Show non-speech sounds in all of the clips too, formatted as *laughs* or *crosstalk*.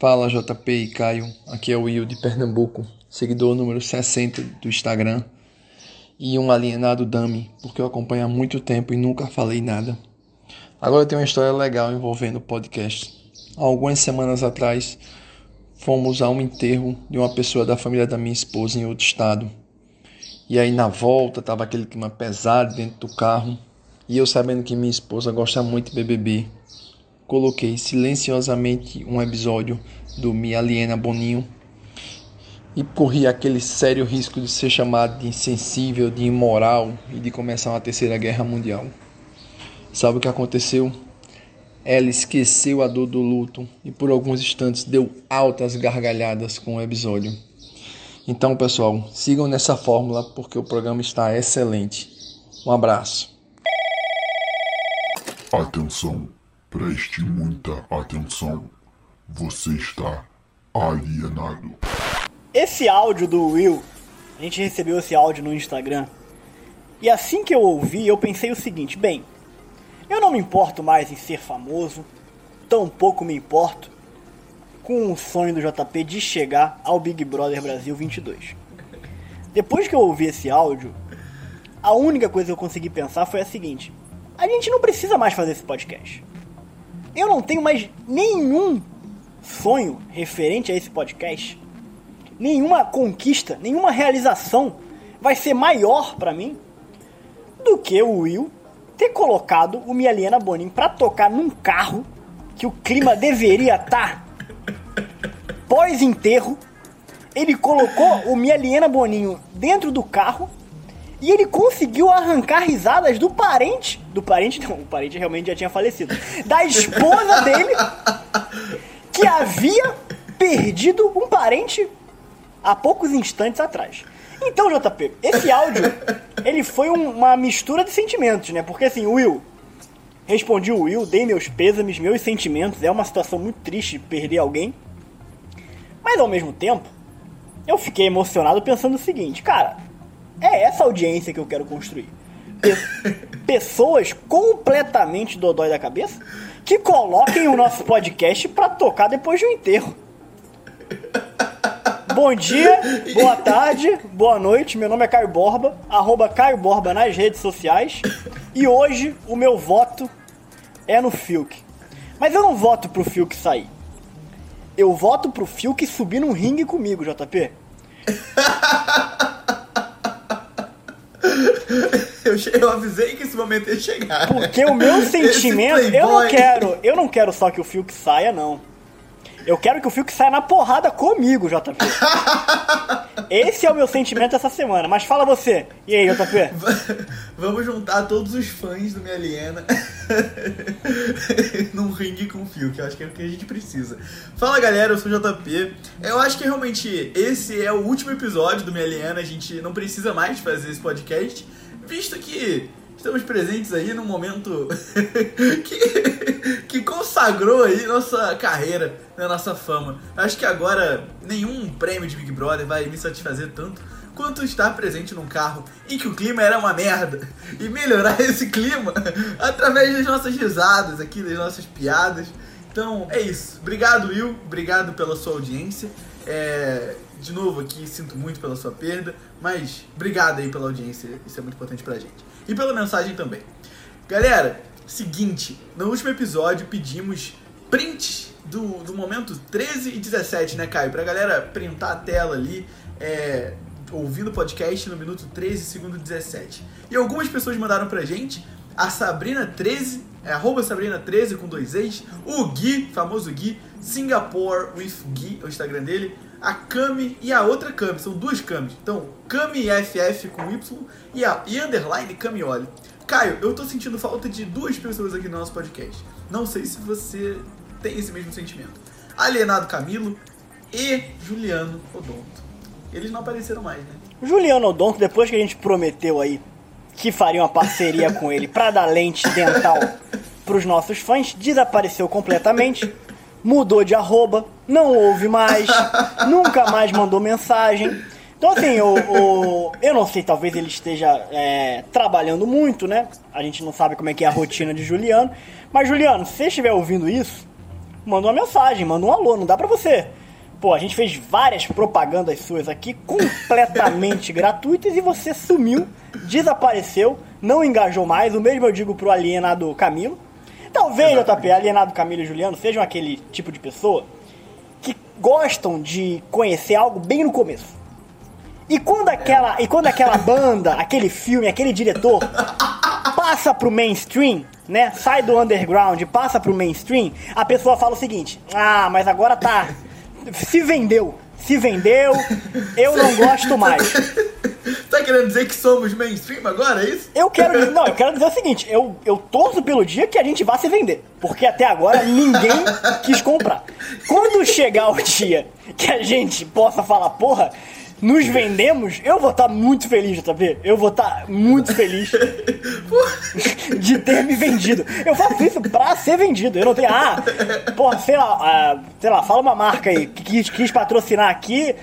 Fala JP e Caio, aqui é o Will de Pernambuco, seguidor número 60 do Instagram e um alienado dummy, porque eu acompanho há muito tempo e nunca falei nada. Agora tem uma história legal envolvendo o podcast. Algumas semanas atrás, fomos a um enterro de uma pessoa da família da minha esposa em outro estado. E aí na volta tava aquele clima pesado dentro do carro, e eu sabendo que minha esposa gosta muito de BBB, coloquei silenciosamente um episódio do Me Aliena Boninho e corri aquele sério risco de ser chamado de insensível, de imoral e de começar uma terceira guerra mundial. Sabe o que aconteceu? Ela esqueceu a dor do luto e por alguns instantes deu altas gargalhadas com o episódio. Então, pessoal, sigam nessa fórmula porque o programa está excelente. Um abraço. Atenção Preste muita atenção. Você está alienado. Esse áudio do Will, a gente recebeu esse áudio no Instagram. E assim que eu ouvi, eu pensei o seguinte: bem, eu não me importo mais em ser famoso, tampouco me importo com o sonho do JP de chegar ao Big Brother Brasil 22. Depois que eu ouvi esse áudio, a única coisa que eu consegui pensar foi a seguinte: a gente não precisa mais fazer esse podcast. Eu não tenho mais nenhum sonho referente a esse podcast. Nenhuma conquista, nenhuma realização vai ser maior para mim do que o Will ter colocado o Mialiena Bonin para tocar num carro que o clima deveria estar tá pós-enterro. Ele colocou o Mialiena Boninho dentro do carro e ele conseguiu arrancar risadas do parente. Do parente, não, o parente realmente já tinha falecido. Da esposa dele, que havia perdido um parente há poucos instantes atrás. Então, JP, esse áudio, ele foi um, uma mistura de sentimentos, né? Porque assim, Will, respondi o Will, dei meus pêsames, meus sentimentos. É uma situação muito triste perder alguém. Mas ao mesmo tempo, eu fiquei emocionado pensando o seguinte, cara, é essa audiência que eu quero construir. *laughs* Pessoas completamente dodói da cabeça que coloquem o nosso podcast para tocar depois de um enterro. Bom dia, boa tarde, boa noite. Meu nome é Caio Borba, arroba Caio Borba nas redes sociais. E hoje o meu voto é no Fiuk. Mas eu não voto pro Fiuk sair. Eu voto pro Fiuk subir num ringue comigo, JP. *laughs* *laughs* Eu, eu, avisei que esse momento ia chegar. Porque o meu *laughs* sentimento, eu não quero, eu não quero só que o Fiuk saia, não. Eu quero que o Fiuk saia na porrada comigo, JP. *laughs* Esse é o meu sentimento essa semana. Mas fala você. E aí, JP? Vamos juntar todos os fãs do Minha Aliena num ringue com o Fiuk. Eu acho que é o que a gente precisa. Fala galera, eu sou o JP. Eu acho que realmente esse é o último episódio do Minha Aliena. A gente não precisa mais fazer esse podcast, visto que estamos presentes aí num momento *laughs* que, que consagrou aí nossa carreira, né, nossa fama. Acho que agora nenhum prêmio de Big Brother vai me satisfazer tanto quanto estar presente num carro em que o clima era uma merda e melhorar *laughs* esse clima através das nossas risadas aqui, das nossas piadas. Então é isso. Obrigado, Will. Obrigado pela sua audiência. É, de novo aqui, sinto muito pela sua perda, mas obrigado aí pela audiência. Isso é muito importante pra gente e pela mensagem também. Galera, seguinte, no último episódio pedimos prints do, do momento 13 e 17, né, Caio? Pra galera printar a tela ali, é, ouvindo o podcast no minuto 13, segundo 17. E algumas pessoas mandaram pra gente, a Sabrina13, é arroba Sabrina13 com dois ex, o Gui, famoso Gui, Singapore with Gui, é o Instagram dele, a Kami e a outra Kami. São duas Kamis. Então, Kami FF com Y e a e underline Kamioli. Caio, eu tô sentindo falta de duas pessoas aqui no nosso podcast. Não sei se você tem esse mesmo sentimento. Alienado Camilo e Juliano Odonto. Eles não apareceram mais, né? Juliano Odonto, depois que a gente prometeu aí que faria uma parceria com ele para dar lente dental pros nossos fãs, desapareceu completamente mudou de arroba, não ouve mais, *laughs* nunca mais mandou mensagem. Então, assim, o, o, eu não sei, talvez ele esteja é, trabalhando muito, né? A gente não sabe como é que é a rotina de Juliano. Mas, Juliano, se você estiver ouvindo isso, manda uma mensagem, manda um alô, não dá pra você. Pô, a gente fez várias propagandas suas aqui completamente *laughs* gratuitas e você sumiu, desapareceu, não engajou mais. O mesmo eu digo pro alienado Camilo. Talvez, JP, alienado Camilo e Juliano sejam aquele tipo de pessoa que gostam de conhecer algo bem no começo. E quando aquela, e quando aquela *laughs* banda, aquele filme, aquele diretor passa pro mainstream, né? Sai do underground, passa pro mainstream, a pessoa fala o seguinte: "Ah, mas agora tá se vendeu, se vendeu, eu não gosto mais". Tá querendo dizer que somos mainstream agora, é isso? Eu quero dizer, não, eu quero dizer o seguinte, eu, eu torço pelo dia que a gente vá se vender, porque até agora ninguém quis comprar. Quando chegar o dia que a gente possa falar, porra, nos vendemos, eu vou estar muito feliz, JP. Eu vou estar muito feliz *laughs* de ter me vendido. Eu faço isso pra ser vendido. Eu não tenho, ah, porra, sei lá, ah, sei lá, fala uma marca aí que quis, quis patrocinar aqui.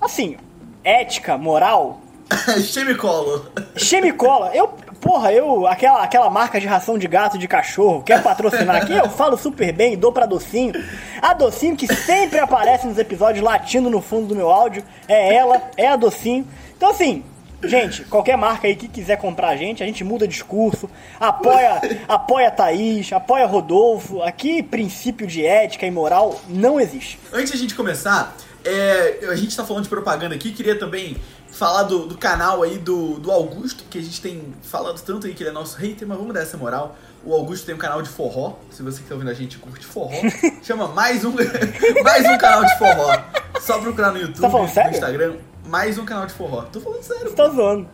Assim, ética, moral, *laughs* Chemicolo. Chemicola, eu, porra, eu, aquela, aquela marca de ração de gato, de cachorro, quer patrocinar aqui, eu falo super bem, dou pra Docinho. A Docinho que sempre aparece nos episódios latindo no fundo do meu áudio, é ela, é a Docinho. Então assim, gente, qualquer marca aí que quiser comprar a gente, a gente muda discurso, apoia, apoia Thaís, apoia Rodolfo. Aqui, princípio de ética e moral não existe. Antes de a gente começar, é, a gente tá falando de propaganda aqui, queria também falar do, do canal aí do, do Augusto, que a gente tem falado tanto aí que ele é nosso hater, mas vamos dar essa moral. O Augusto tem um canal de forró, se você que tá ouvindo a gente curte forró, *laughs* chama mais um, *laughs* mais um canal de forró. Só procurar no YouTube, Tá falando no sério? Instagram, mais um canal de forró. Tô falando sério, Você tá zoando.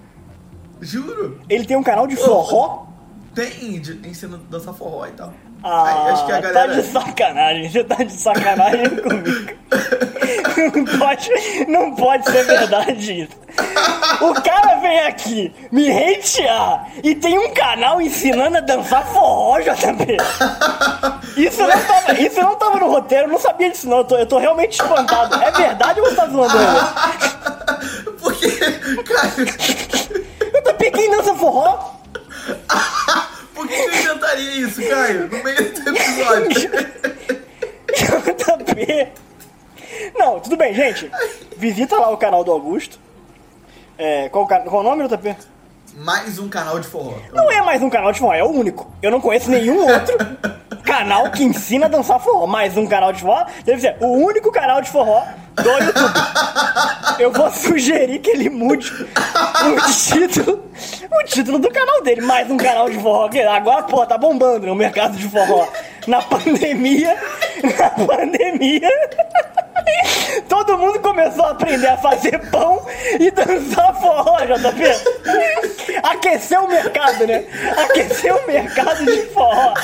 juro. Ele tem um canal de forró? Tem, de, ensina a dançar forró e tal. Ah, acho que a galera... tá de sacanagem, você tá de sacanagem *laughs* comigo. Não pode, não pode ser verdade isso. O cara vem aqui me hatear e tem um canal ensinando a dançar forró, JP. Isso não tava, isso não tava no roteiro, eu não sabia disso não, eu tô, eu tô realmente espantado. É verdade ou você tá zoando ele? Porque, cara, JP, quem dança forró? *laughs* por que eu inventaria isso, Caio? No meio do *laughs* episódio. JP. Não, tudo bem, gente. Visita lá o canal do Augusto. É, qual, o ca- qual o nome, JP? Mais um canal de forró. Não é mais um canal de forró, é o único. Eu não conheço nenhum outro *laughs* canal que ensina a dançar forró. Mais um canal de forró deve ser o único canal de forró do YouTube. Eu vou sugerir que ele mude o título, o título do canal dele. Mais um canal de forró. Agora, pô, tá bombando no mercado de forró. Na pandemia, *laughs* na pandemia, *laughs* todo mundo começou a aprender a fazer pão e dançar forró, JP. Aqueceu o mercado, né? Aqueceu o mercado de forró. *laughs*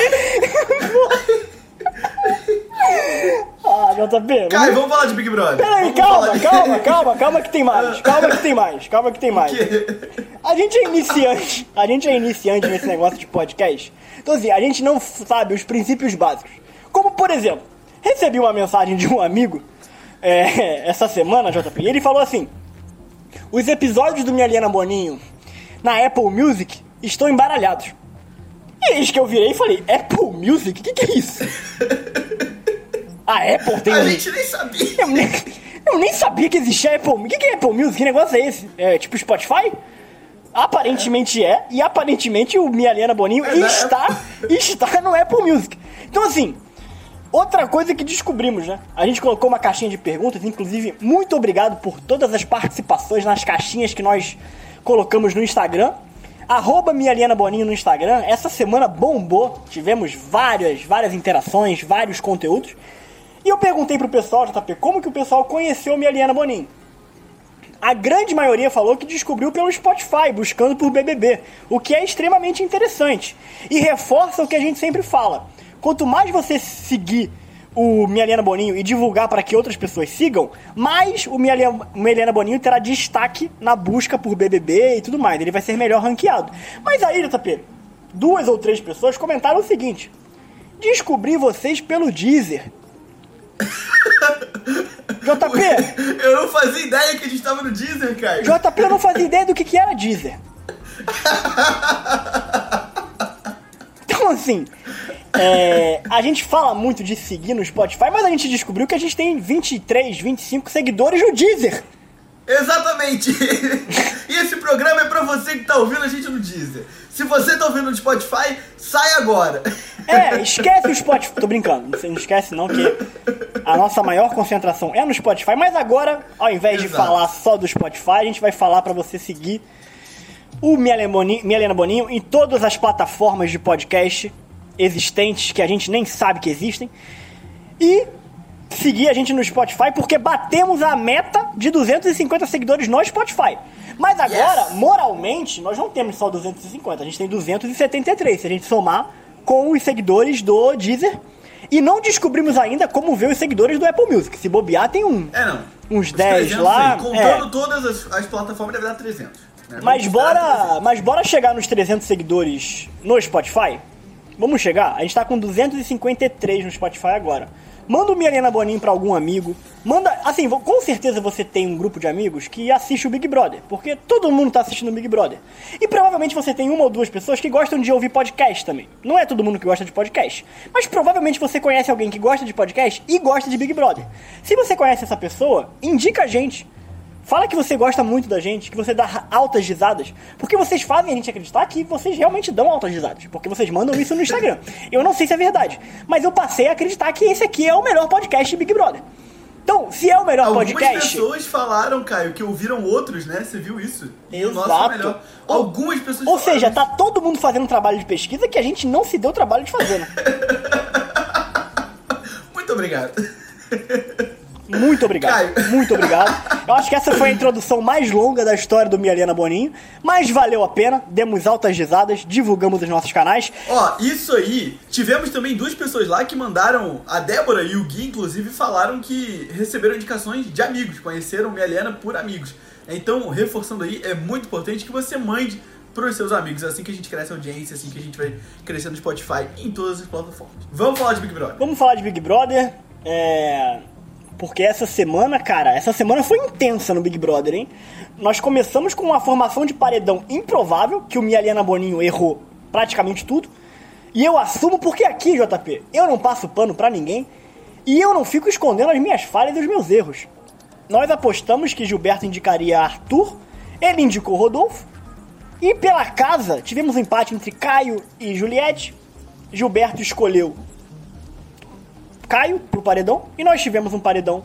Ah, JP. Caio, vamos falar de Big Brother. Peraí, calma, de- calma, calma, *laughs* calma que tem mais. Calma que tem mais, calma que tem mais. A gente é iniciante, a gente é iniciante nesse negócio de podcast. Então assim, a gente não sabe os princípios básicos. Como, por exemplo, recebi uma mensagem de um amigo é, essa semana, JP, ele falou assim: os episódios do Minha Liana Boninho na Apple Music estão embaralhados. E eis que eu virei e falei, Apple Music? O que, que é isso? A Apple tem A gente nem sabia. eu nem, eu nem sabia que existia Apple Music. O que que é Apple Music? Que negócio é esse? É tipo Spotify? Aparentemente é, e aparentemente o Minha Liana Boninho É, está, está no Apple Music. Então assim, outra coisa que descobrimos, né? A gente colocou uma caixinha de perguntas, inclusive, muito obrigado por todas as participações nas caixinhas que nós colocamos no Instagram. Arroba Minha Liana Boninho no Instagram. Essa semana bombou. Tivemos várias, várias interações, vários conteúdos. E eu perguntei pro pessoal, JP, como que o pessoal conheceu Minha Liana Boninho? A grande maioria falou que descobriu pelo Spotify, buscando por BBB, o que é extremamente interessante. E reforça o que a gente sempre fala. Quanto mais você seguir o Mieliana Boninho e divulgar para que outras pessoas sigam, mais o Mieliana Boninho terá destaque na busca por BBB e tudo mais. Ele vai ser melhor ranqueado. Mas aí, JP, duas ou três pessoas comentaram o seguinte: Descobri vocês pelo Deezer. *laughs* JP, Eu não fazia ideia que a gente tava no Deezer, Caio. JP eu não fazia ideia do que, que era Deezer. *laughs* Então assim, É, a gente fala muito de seguir no Spotify, mas a gente descobriu que a gente tem 23, 25 seguidores no Deezer. Exatamente! e esse programa é pra você que tá ouvindo a gente no Deezer. Se você tá ouvindo no Spotify, sai agora! É, esquece o Spotify. Tô brincando, não esquece não que a nossa maior concentração é no Spotify, mas agora, ao invés de Exato. falar só do Spotify, a gente vai falar pra você seguir o Minha Helena Boninho em todas as plataformas de podcast existentes que a gente nem sabe que existem. E seguir a gente no Spotify porque batemos a meta de 250 seguidores no Spotify. Mas agora, Yes. moralmente, nós não temos só 250, a gente tem 273 se a gente somar com os seguidores do Deezer. E não descobrimos ainda como ver os seguidores do Apple Music. Se bobear, tem um. É, não. Uns Os 10 300 lá, aí, Contando é. todas as, as plataformas, deve dar 300. né? Mas bora, mas bora chegar nos 300 seguidores no Spotify? Vamos chegar? A gente tá com 253 no Spotify agora. Manda o Milena Boninho pra algum amigo. Manda, assim, com certeza você tem um grupo de amigos que assiste o Big Brother, porque todo mundo tá assistindo o Big Brother. E provavelmente você tem uma ou duas pessoas que gostam de ouvir podcast também. Não é todo mundo que gosta de podcast, mas provavelmente você conhece alguém que gosta de podcast e gosta de Big Brother. Se você conhece essa pessoa, indica a gente. Fala que você gosta muito da gente, que você dá altas risadas, porque vocês fazem a gente acreditar que vocês realmente dão altas risadas, porque vocês mandam isso no Instagram. Eu não sei se é verdade, mas eu passei a acreditar que esse aqui é o melhor podcast de Big Brother. Então, se é o melhor Algumas podcast, pessoas falaram, Caio, que ouviram outros, né? Você viu isso? Exato. é melhor. Algumas pessoas ou seja, isso. tá todo mundo fazendo um trabalho de pesquisa que a gente não se deu o trabalho de fazer, né? *laughs* Muito obrigado. *laughs* Muito obrigado. Caio. *laughs* Muito obrigado. Eu acho que essa foi a introdução mais longa da história do Mialena Boninho, mas valeu a pena. Demos altas risadas, divulgamos os nossos canais. Ó, isso aí, tivemos também duas pessoas lá que mandaram, a Débora e o Gui, inclusive, falaram que receberam indicações de amigos, conheceram Minha Helena por amigos. Então, reforçando aí, é muito importante que você mande pros seus amigos, assim que a gente cresce a audiência, assim que a gente vai crescendo no Spotify em todas as plataformas. Vamos falar de Big Brother. Vamos falar de Big Brother. É. Porque essa semana, cara, essa semana foi intensa no Big Brother, hein? Nós começamos com uma formação de paredão improvável, que o Mialiana Boninho errou praticamente tudo. E eu assumo porque aqui, JP, eu não passo pano pra ninguém e eu não fico escondendo as minhas falhas e os meus erros. Nós apostamos que Gilberto indicaria Arthur, ele indicou Rodolfo, e pela casa tivemos um empate entre Caio e Juliette. Gilberto escolheu Caio pro paredão e nós tivemos um paredão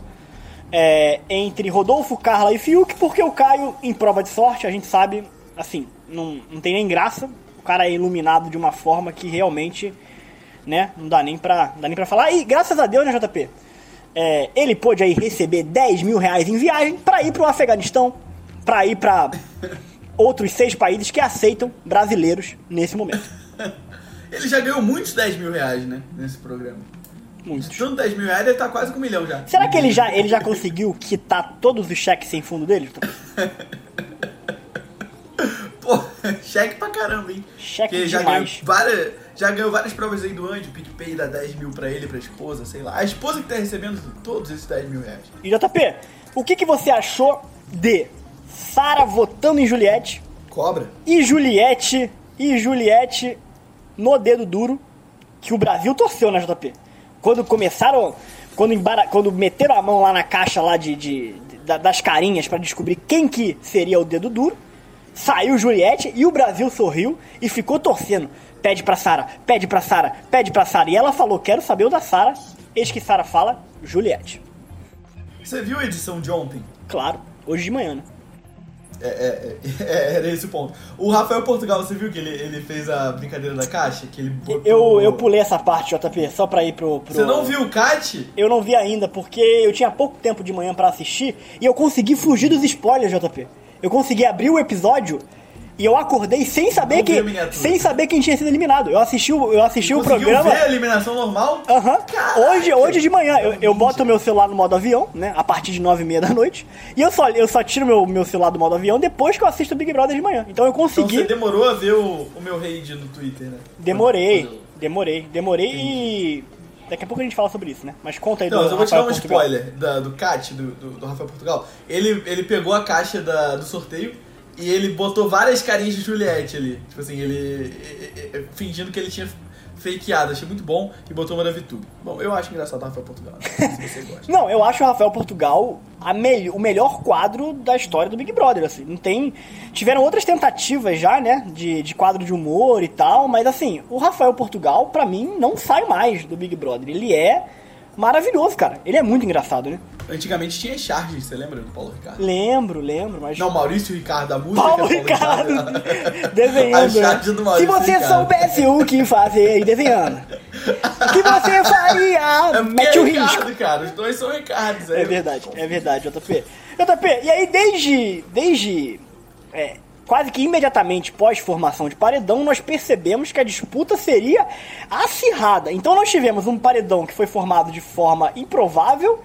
é, entre Rodolfo, Carla e Fiuk, porque o Caio, em prova de sorte, a gente sabe, assim, não, não tem nem graça. O cara é iluminado de uma forma que realmente, né, não dá nem pra, dá nem pra falar. E graças a Deus, né, JP? É, ele pôde aí receber 10 mil reais em viagem pra ir pro Afeganistão, pra ir pra outros seis países que aceitam brasileiros nesse momento. *laughs* Ele já ganhou muitos 10 mil reais, né? Nesse programa. Muitos. Tanto 10 mil reais, ele tá quase com um milhão já. Será que ele já, ele já conseguiu quitar todos os cheques sem fundo dele? *laughs* Pô, cheque pra caramba, hein? Cheque Porque já demais. ganhou, várias, já ganhou várias provas aí do Andy, o PicPay dá 10 mil pra ele, pra esposa, sei lá. A esposa que tá recebendo todos esses 10 mil reais. E JP, o que, que você achou de Sara votando em Juliette Cobra? e Juliette e Juliette no dedo duro que o Brasil torceu na JP? Quando começaram, quando, embara, quando meteram a mão lá na caixa lá de, de- da- das carinhas pra descobrir quem que seria o dedo duro, saiu Juliette e o Brasil sorriu e ficou torcendo. Pede pra Sara, pede pra Sara, pede pra Sara. E ela falou: "Quero saber o da Sara". Eis que Sara fala: "Juliette". Você viu a edição de ontem? Claro, hoje de manhã, né? É, é, *laughs* é, era esse o ponto. O Rafael Portugal, você viu que ele, ele fez a brincadeira da caixa? Que ele botou... Eu, eu pulei essa parte, JP, só pra ir pro, pro. Você não viu o Cat? Eu não vi ainda, porque eu tinha pouco tempo de manhã pra assistir e eu consegui fugir dos spoilers, JP. Eu consegui abrir o episódio e eu acordei sem saber Não que sem saber quem tinha sido eliminado. Eu assisti o, eu assisti o Conseguiu programa. ver a eliminação normal? Aham. Caraca. Hoje, hoje de manhã, eu, eu boto o meu celular no modo avião, né? A partir de nove e meia da noite. E eu só, eu só tiro meu, meu celular do modo avião depois que eu assisto o Big Brother de manhã. Então eu Então consegui. você demorou a ver o, o meu raid no Twitter, né? Demorei, Quando- demorei, demorei e. Daqui a pouco a gente fala sobre isso, né? Mas conta aí Não, do mas eu vou te dar um Portugal. spoiler da- do Cat, do, do, do Rafael Portugal. Ele, ele pegou a caixa da- do sorteio e ele botou várias carinhas de Juliette ali. Tipo assim, ele. e- e- e- fingindo que ele tinha fakeado, achei muito bom e botou uma da VTube. Bom, eu acho engraçado o Rafael Portugal, não sei se você gosta. *laughs* Não, eu acho o Rafael Portugal me- o melhor quadro da história do Big Brother, assim. Não tem... Tiveram outras tentativas já, né, de, de quadro de humor e tal, mas assim, o Rafael Portugal, pra mim, não sai mais do Big Brother. Ele é maravilhoso, cara. Ele é muito engraçado, né? Antigamente tinha charges, você lembra do Paulo Ricardo? Lembro, lembro, mas... Não, Maurício Ricardo, da música. Paulo que é Ricardo Ricardo. *laughs* desenhando. A charge né? do Se Maurício você Ricardo. soubesse o que fazer e desenhando. O que você faria? *laughs* É Mete o é risco. Ricardo, cara. Os dois são Ricardos. É verdade, é verdade, JP. JP, e aí desde, desde é, quase que imediatamente pós-formação de paredão, nós percebemos que a disputa seria acirrada. Então nós tivemos um paredão que foi formado de forma improvável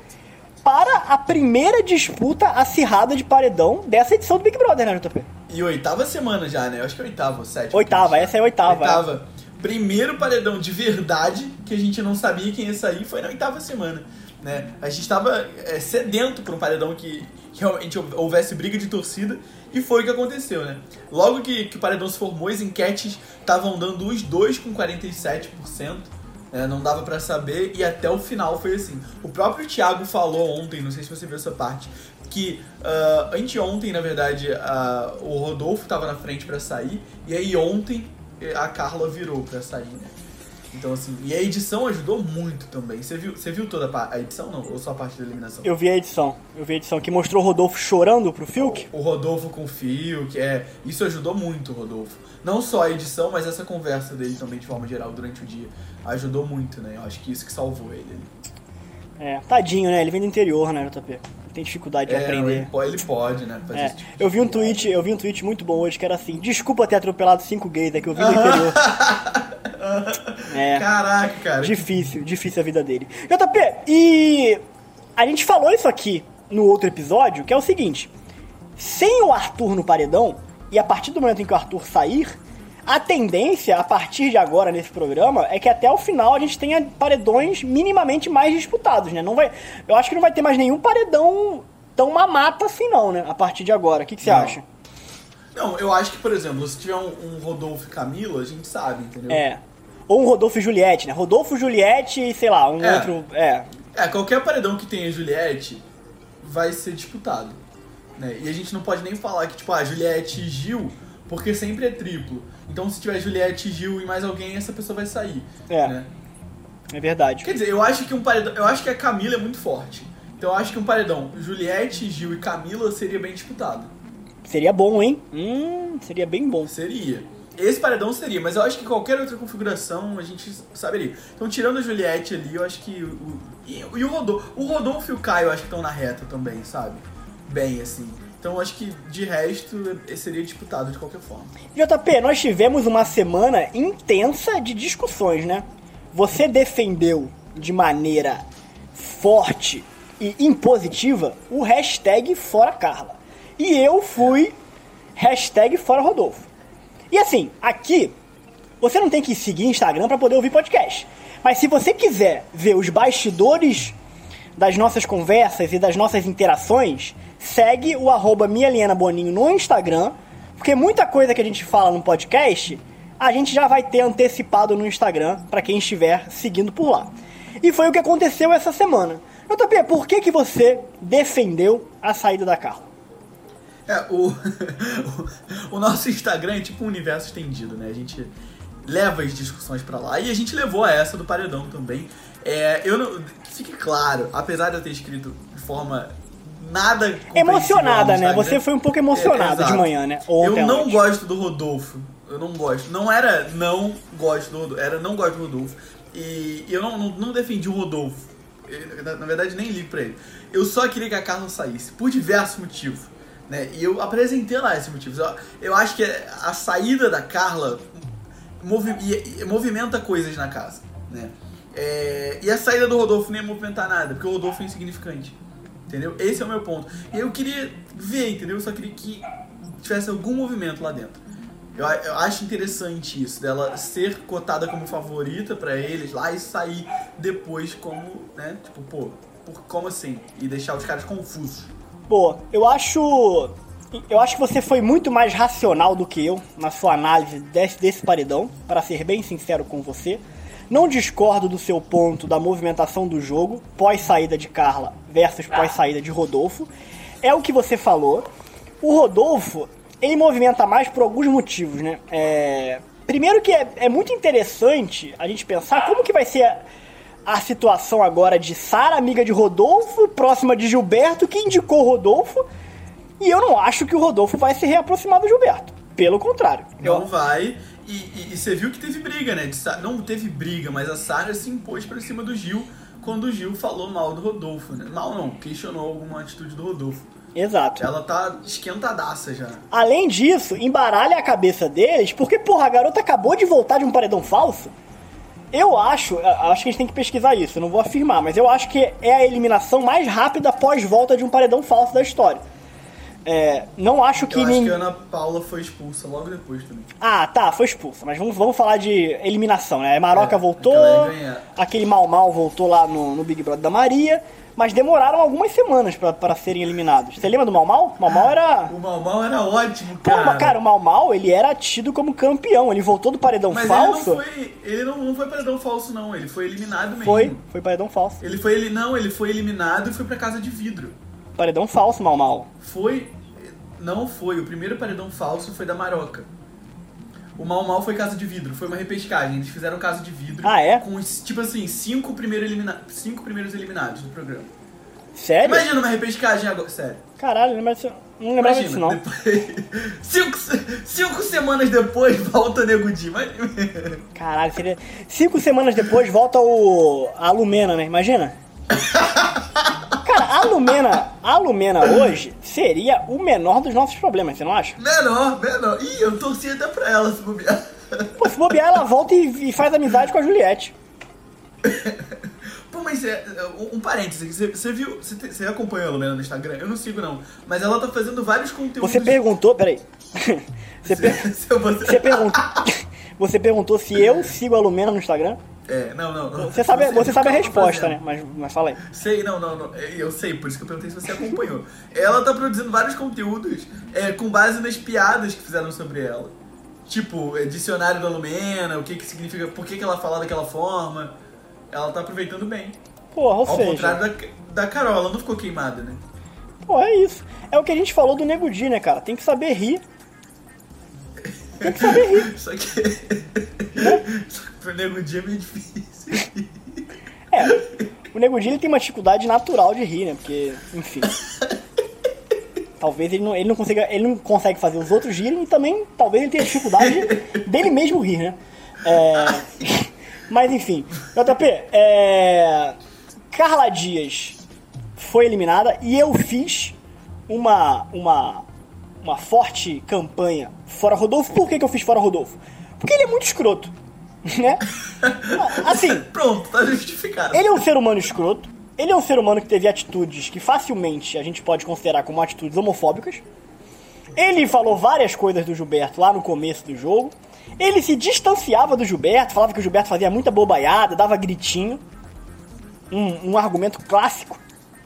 para a primeira disputa acirrada de paredão dessa edição do Big Brother, né, JP? E oitava semana já, né? Eu acho que é oitava ou sétima. Oitava, essa é a oitava. Oitava. Primeiro paredão de verdade que a gente não sabia quem ia sair foi na oitava semana. Né? A gente tava é, sedento por um paredão que, realmente houvesse briga de torcida e foi o que aconteceu, né? Logo que, que o paredão se formou, as enquetes estavam dando os dois com 47%. né? não dava pra saber e até o final foi assim. O próprio Thiago falou ontem, não sei se você viu essa parte, que ah, anteontem, na verdade, ah, o Rodolfo tava na frente pra sair e aí ontem eh, a Carla virou pra sair, né? Então assim, e a edição ajudou muito também. Você viu, você viu toda a, edição não? Ou só a parte da eliminação? Eu vi a edição, eu vi a edição que mostrou o Rodolfo chorando pro Fiuk. O Rodolfo com o que é. Isso ajudou muito o Rodolfo. Não só a edição, mas essa conversa dele também de forma geral durante o dia. Ajudou muito, né? Eu acho que isso que salvou ele. É, tadinho, né? Ele vem do interior, né, JP? Tem dificuldade de É, aprender. ele, po- ele pode, né? É, tipo eu vi um tweet, eu vi um tweet muito bom hoje que era assim: "Desculpa ter atropelado cinco gays, é que eu vim do interior". *laughs* é, Caraca, cara. difícil, difícil a vida dele. JP, e a gente falou isso aqui no outro episódio, que é o seguinte: sem o Arthur no paredão e a partir do momento em que o Arthur sair, a tendência a partir de agora nesse programa é que até o final a gente tenha paredões minimamente mais disputados, né? Não vai, eu acho que não vai ter mais nenhum paredão tão mamata assim não, né? A partir de agora. O que, que você Não. acha? Não, eu acho que, por exemplo, se tiver um, um Rodolfo e Camila, a gente sabe, entendeu? É. Ou um Rodolfo e Juliette, né? Rodolfo, Juliette e sei lá, um É. outro. É. É, qualquer paredão que tenha Juliette vai ser disputado. Né? E a gente não pode nem falar que, tipo, ah, Juliette e Gil, porque sempre é triplo. Então, se tiver Juliette, Gil e mais alguém, essa pessoa vai sair. É. Né? É verdade. Quer dizer, eu acho que um paredão. Eu acho que a Camila é muito forte. Então eu acho que um paredão Juliette, Gil e Camila seria bem disputado. Seria bom, hein? Hum, seria bem bom. Seria. Esse paredão seria, mas eu acho que qualquer outra configuração a gente saberia. Então, tirando a Juliette ali, eu acho que. O, e, e o Rodolfo. O Rodolfo e o Caio eu acho que estão na reta também, sabe? Bem, assim. Então, acho que de resto seria disputado de qualquer forma. JP, nós tivemos uma semana intensa de discussões, né? Você defendeu de maneira forte e impositiva o hashtag Fora Carla. E eu fui hashtag Fora Rodolfo. E assim, aqui, você não tem que seguir Instagram para poder ouvir podcast. Mas se você quiser ver os bastidores das nossas conversas e das nossas interações, segue o arroba Boninho no Instagram, porque muita coisa que a gente fala no podcast, a gente já vai ter antecipado no Instagram para quem estiver seguindo por lá. E foi o que aconteceu essa semana. JP, por que, que você defendeu a saída da Carla? É, o, *laughs* o nosso Instagram é tipo um universo estendido, né? A gente leva as discussões pra lá e a gente levou a essa do paredão também. É, eu não. Fique claro, apesar de eu ter escrito de forma nada Emocionada, né? Você foi um pouco emocionado de exato. manhã, né? Ontem eu não gosto do Rodolfo. Eu não gosto. Não era não gosto do Rodolfo, era não gosto do Rodolfo. E eu não, não, não defendi o Rodolfo. Eu, na, na verdade, nem ligo pra ele. Eu só queria que a Carla saísse, por diversos motivos. Né? E eu apresentei lá esses motivos. Eu, eu acho que a saída da Carla movi movimenta coisas na casa. Né? É, e a saída do Rodolfo nem ia movimentar nada, porque o Rodolfo é insignificante. Entendeu? Esse é o meu ponto. E eu queria ver, entendeu? Eu só queria que tivesse algum movimento lá dentro. Eu, eu acho interessante isso, dela ser cotada como favorita pra eles lá e sair depois como, né? Tipo, pô, por, como assim? E deixar os caras confusos. Boa, eu acho. Eu acho que você foi muito mais racional do que eu na sua análise desse, desse paredão, para ser bem sincero com você. Não discordo do seu ponto da movimentação do jogo, pós saída de Carla versus pós saída de Rodolfo. É o que você falou. O Rodolfo, ele movimenta mais por alguns motivos, né? É... Primeiro que é, é muito interessante a gente pensar como que vai ser a, a situação agora de Sara, amiga de Rodolfo, próxima de Gilberto, que indicou Rodolfo. E eu não acho que o Rodolfo vai se reaproximar do Gilberto. Pelo contrário. Não vai. E, e, e você viu que teve briga, né? Não teve briga, mas a Sarah se impôs pra cima do Gil quando o Gil falou mal do Rodolfo, né? Mal não, questionou alguma atitude do Rodolfo. Exato. Ela tá esquentadaça já. Além disso, embaralha a cabeça deles, porque, porra, a garota acabou de voltar de um paredão falso. Eu acho, acho que a gente tem que pesquisar isso, eu não vou afirmar, mas eu acho que é a eliminação mais rápida após volta de um paredão falso da história. É, não acho que Eu acho nin- que a Ana Paula foi expulsa logo depois também. Ah, tá, foi expulsa, mas vamos, vamos falar de eliminação, né? A Maroca É, voltou, aquele Mal Mal voltou lá no, no Big Brother da Maria, mas demoraram algumas semanas pra- para serem eliminados. Você lembra do Mal Mal? Mal Mal era. O Mal Mal era ótimo, Pô, cara. cara, o Mal Mal, ele era tido como campeão. Ele voltou do paredão Mas falso. ele não foi. Ele não, não foi paredão falso, não. Ele foi eliminado mesmo. Foi, foi paredão falso. Ele foi ele não, ele foi eliminado e foi pra casa de vidro. Paredão falso, Mal Mal. Foi. Não foi. O primeiro paredão falso foi da Maroca. O Mal Mal foi casa de vidro, foi uma repescagem. Eles fizeram casa de vidro Ah, é? com tipo assim, cinco, primeiro elimina... cinco primeiros eliminados do programa. Sério? Imagina uma repescagem agora. Sério. Caralho, lembra disso- não lembrava disso, Imagina, não. depois- *laughs* cinco, cinco semanas depois *laughs* volta Nego Di. Mas... Caralho, seria. Cinco semanas depois volta o. a Lumena, né? Imagina? *laughs* Cara, a Lumena, a Lumena hoje seria o menor dos nossos problemas, você não acha? Menor, menor. Ih, eu torci até pra ela se bobear. Pô, se bobear, ela volta e, e faz amizade com a Juliette. *laughs* Pô, mas é, um, parêntese, você, você viu, você, você acompanhou a Lumena no Instagram? Eu não sigo não, mas ela tá fazendo vários conteúdos. Você perguntou. Peraí. *laughs* Você, per- você- você perguntou. *laughs* Você perguntou se eu sigo a Lumena no Instagram? É, não, não, não. Você sabe, você sabe a resposta, fazendo. né? Mas, mas fala aí. Sei, não, não, não. Eu sei, por isso que eu perguntei se você acompanhou. Ela tá produzindo vários conteúdos é, com base nas piadas que fizeram sobre ela. Tipo, é, dicionário da Lumena, o que que significa, por que, que ela fala daquela forma. Ela tá aproveitando bem. Porra, ou Ao seja. contrário da, da Carol, ela não ficou queimada, né? Pô, é isso. É o que a gente falou do Nego Di, né, cara? Tem que saber rir. Tem que saber rir. Só que. Só que pro nego dia é meio difícil. É, o Nego Di ele tem uma dificuldade natural de rir, né? Porque, enfim. Talvez ele não, ele não consiga. Ele não consegue fazer os outros rirem e também talvez ele tenha dificuldade dele mesmo rir, né? É, mas enfim. JP, é, Carla Dias foi eliminada e eu fiz uma, uma, uma forte campanha fora Rodolfo. Por que, que eu fiz fora Rodolfo? Porque ele é muito escroto. *laughs* Né? Assim, *laughs* Pronto, tá justificado. ele é um ser humano escroto. Ele é um ser humano que teve atitudes que facilmente a gente pode considerar como atitudes homofóbicas. Ele falou várias coisas do Gilberto lá no começo do jogo. Ele se distanciava do Gilberto, falava que o Gilberto fazia muita bobaiada, dava gritinho. Um, um argumento clássico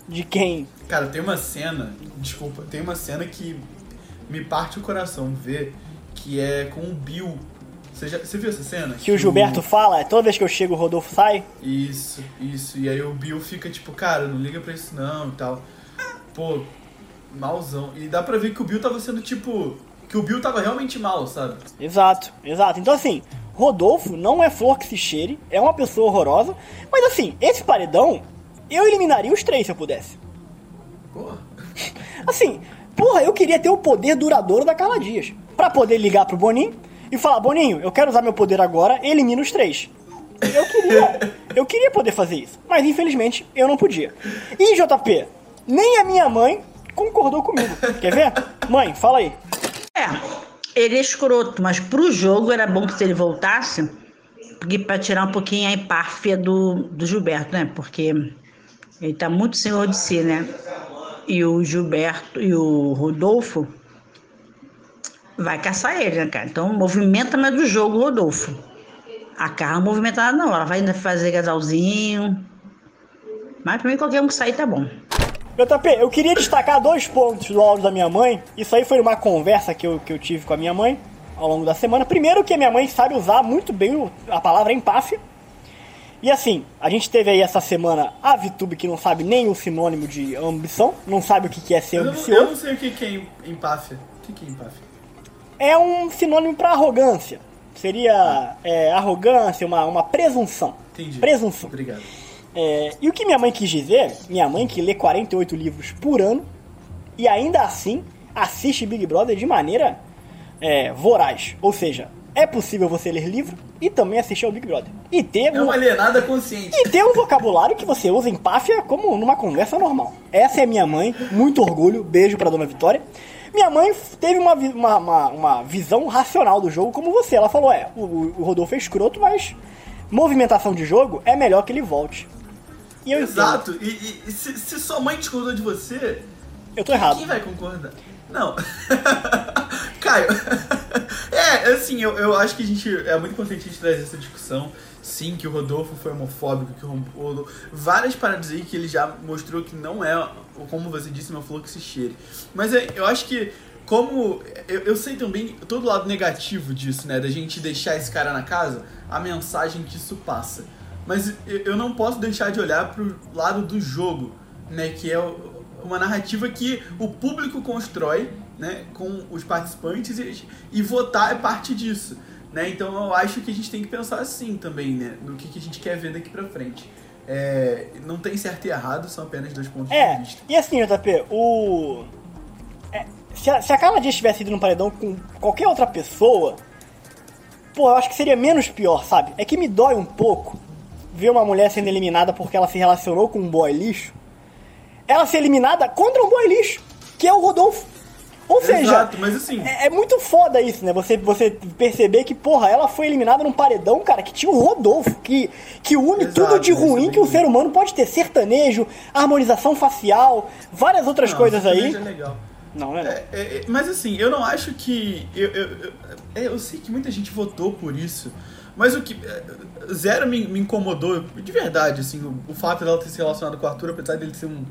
de quem. Cara, tem uma cena, desculpa, tem uma cena que me parte o coração ver, que é com o Bill. Você, já, você viu essa cena? Que o Gilberto fala, toda vez que eu chego o Rodolfo sai. Isso, isso. E aí o Bill fica tipo, cara, não liga pra isso não e tal. Pô, malzão. E dá pra ver que o Bill tava sendo tipo. Que o Bill tava realmente mal, sabe? Exato, exato. Então assim, Rodolfo não é flor que se cheire, é uma pessoa horrorosa. Mas assim, esse paredão, eu eliminaria os três se eu pudesse. Porra. *laughs* Assim, porra, eu queria ter o poder duradouro da Carla Dias. Pra poder ligar pro Boninho e falar, Boninho, eu quero usar meu poder agora, elimina os três. Eu queria, *laughs* eu queria poder fazer isso. Mas infelizmente eu não podia. E JP, nem a minha mãe concordou comigo. Quer ver? *laughs* Mãe, fala aí. É, ele é escroto, mas pro jogo era bom que se ele voltasse, porque pra tirar um pouquinho a empáfia do, do Gilberto, né? Porque ele tá muito senhor de si, né? E o Gilberto e o Rodolfo vai caçar ele, né, cara? Então movimenta mais do jogo, Rodolfo. A Carla não movimenta nada, não. Ela vai ainda fazer casalzinho. Mas pra mim, qualquer um que sair tá bom. JP, eu queria destacar dois pontos do áudio da minha mãe. Isso aí foi uma conversa que eu, que eu tive com a minha mãe ao longo da semana. Primeiro, que a minha mãe sabe usar muito bem a palavra empáfia. E assim, a gente teve aí essa semana a VTube que não sabe nem o sinônimo de ambição, não sabe o que que é ser Eu não, ambicioso. eu não sei o que que é em- empáfia. O que que é empáfia? É um sinônimo pra arrogância. Seria é, arrogância, uma, uma presunção. Entendi. Presunção. Obrigado. É, e o que minha mãe quis dizer, minha mãe que lê 48 livros por ano e ainda assim assiste Big Brother de maneira é, voraz. Ou seja, é possível você ler livro e também assistir ao Big Brother. E ter, É um, uma alienada consciente. e ter um vocabulário que você usa em páfia como numa conversa normal. Essa é minha mãe, muito orgulho, beijo pra dona Vitória. Minha mãe teve uma, uma, uma, uma visão racional do jogo como você. Ela falou, é, o, o Rodolfo é escroto, mas movimentação de jogo é melhor que ele volte. E eu. Exato. E, e- e se, se sua mãe discordou de você, Eu tô errado. quem vai concordar? Não. *laughs* Caio. *laughs* é, assim, eu, eu acho que a gente. É muito a gente trazer essa discussão. Sim, que o Rodolfo foi homofóbico, que o. Várias paradas aí que ele já mostrou que não é, como você disse, uma flor que se cheire. Mas é, eu acho que. Como eu, eu sei também todo lado negativo disso, né? Da gente deixar esse cara na casa, a mensagem que isso passa. Mas eu, eu não posso deixar de olhar pro lado do jogo, né? Que é uma narrativa que o público constrói, né? Com os participantes e, e votar é parte disso, né? Então eu acho que a gente tem que pensar assim também, né? No que, que a gente quer ver daqui pra frente. É, não tem certo e errado, são apenas dois pontos de É, vista. e assim, JP, o. é, se, a, se a Carla Dias tivesse ido no paredão com qualquer outra pessoa, pô, eu acho que seria menos pior, sabe? É que me dói um pouco ver uma mulher sendo eliminada porque ela se relacionou com um boy lixo. Ela ser eliminada contra um boy lixo, que é o Rodolfo. Ou seja, Exato, mas assim- é, é muito foda isso, né? Você, você perceber que, porra, ela foi eliminada num paredão, cara, que tinha o Rodolfo, que, que une Exato, tudo de ruim que o isso. ser humano pode ter. Sertanejo, harmonização facial, várias outras Não, coisas aí. É legal. Não, é, não. É, é, é, mas assim, eu não acho que. Eu, eu, eu, é, eu sei que muita gente votou por isso. Mas o que. é, Zero me, me incomodou, de verdade, assim, o, o fato dela ter se relacionado com o Arthur, apesar dele ser um.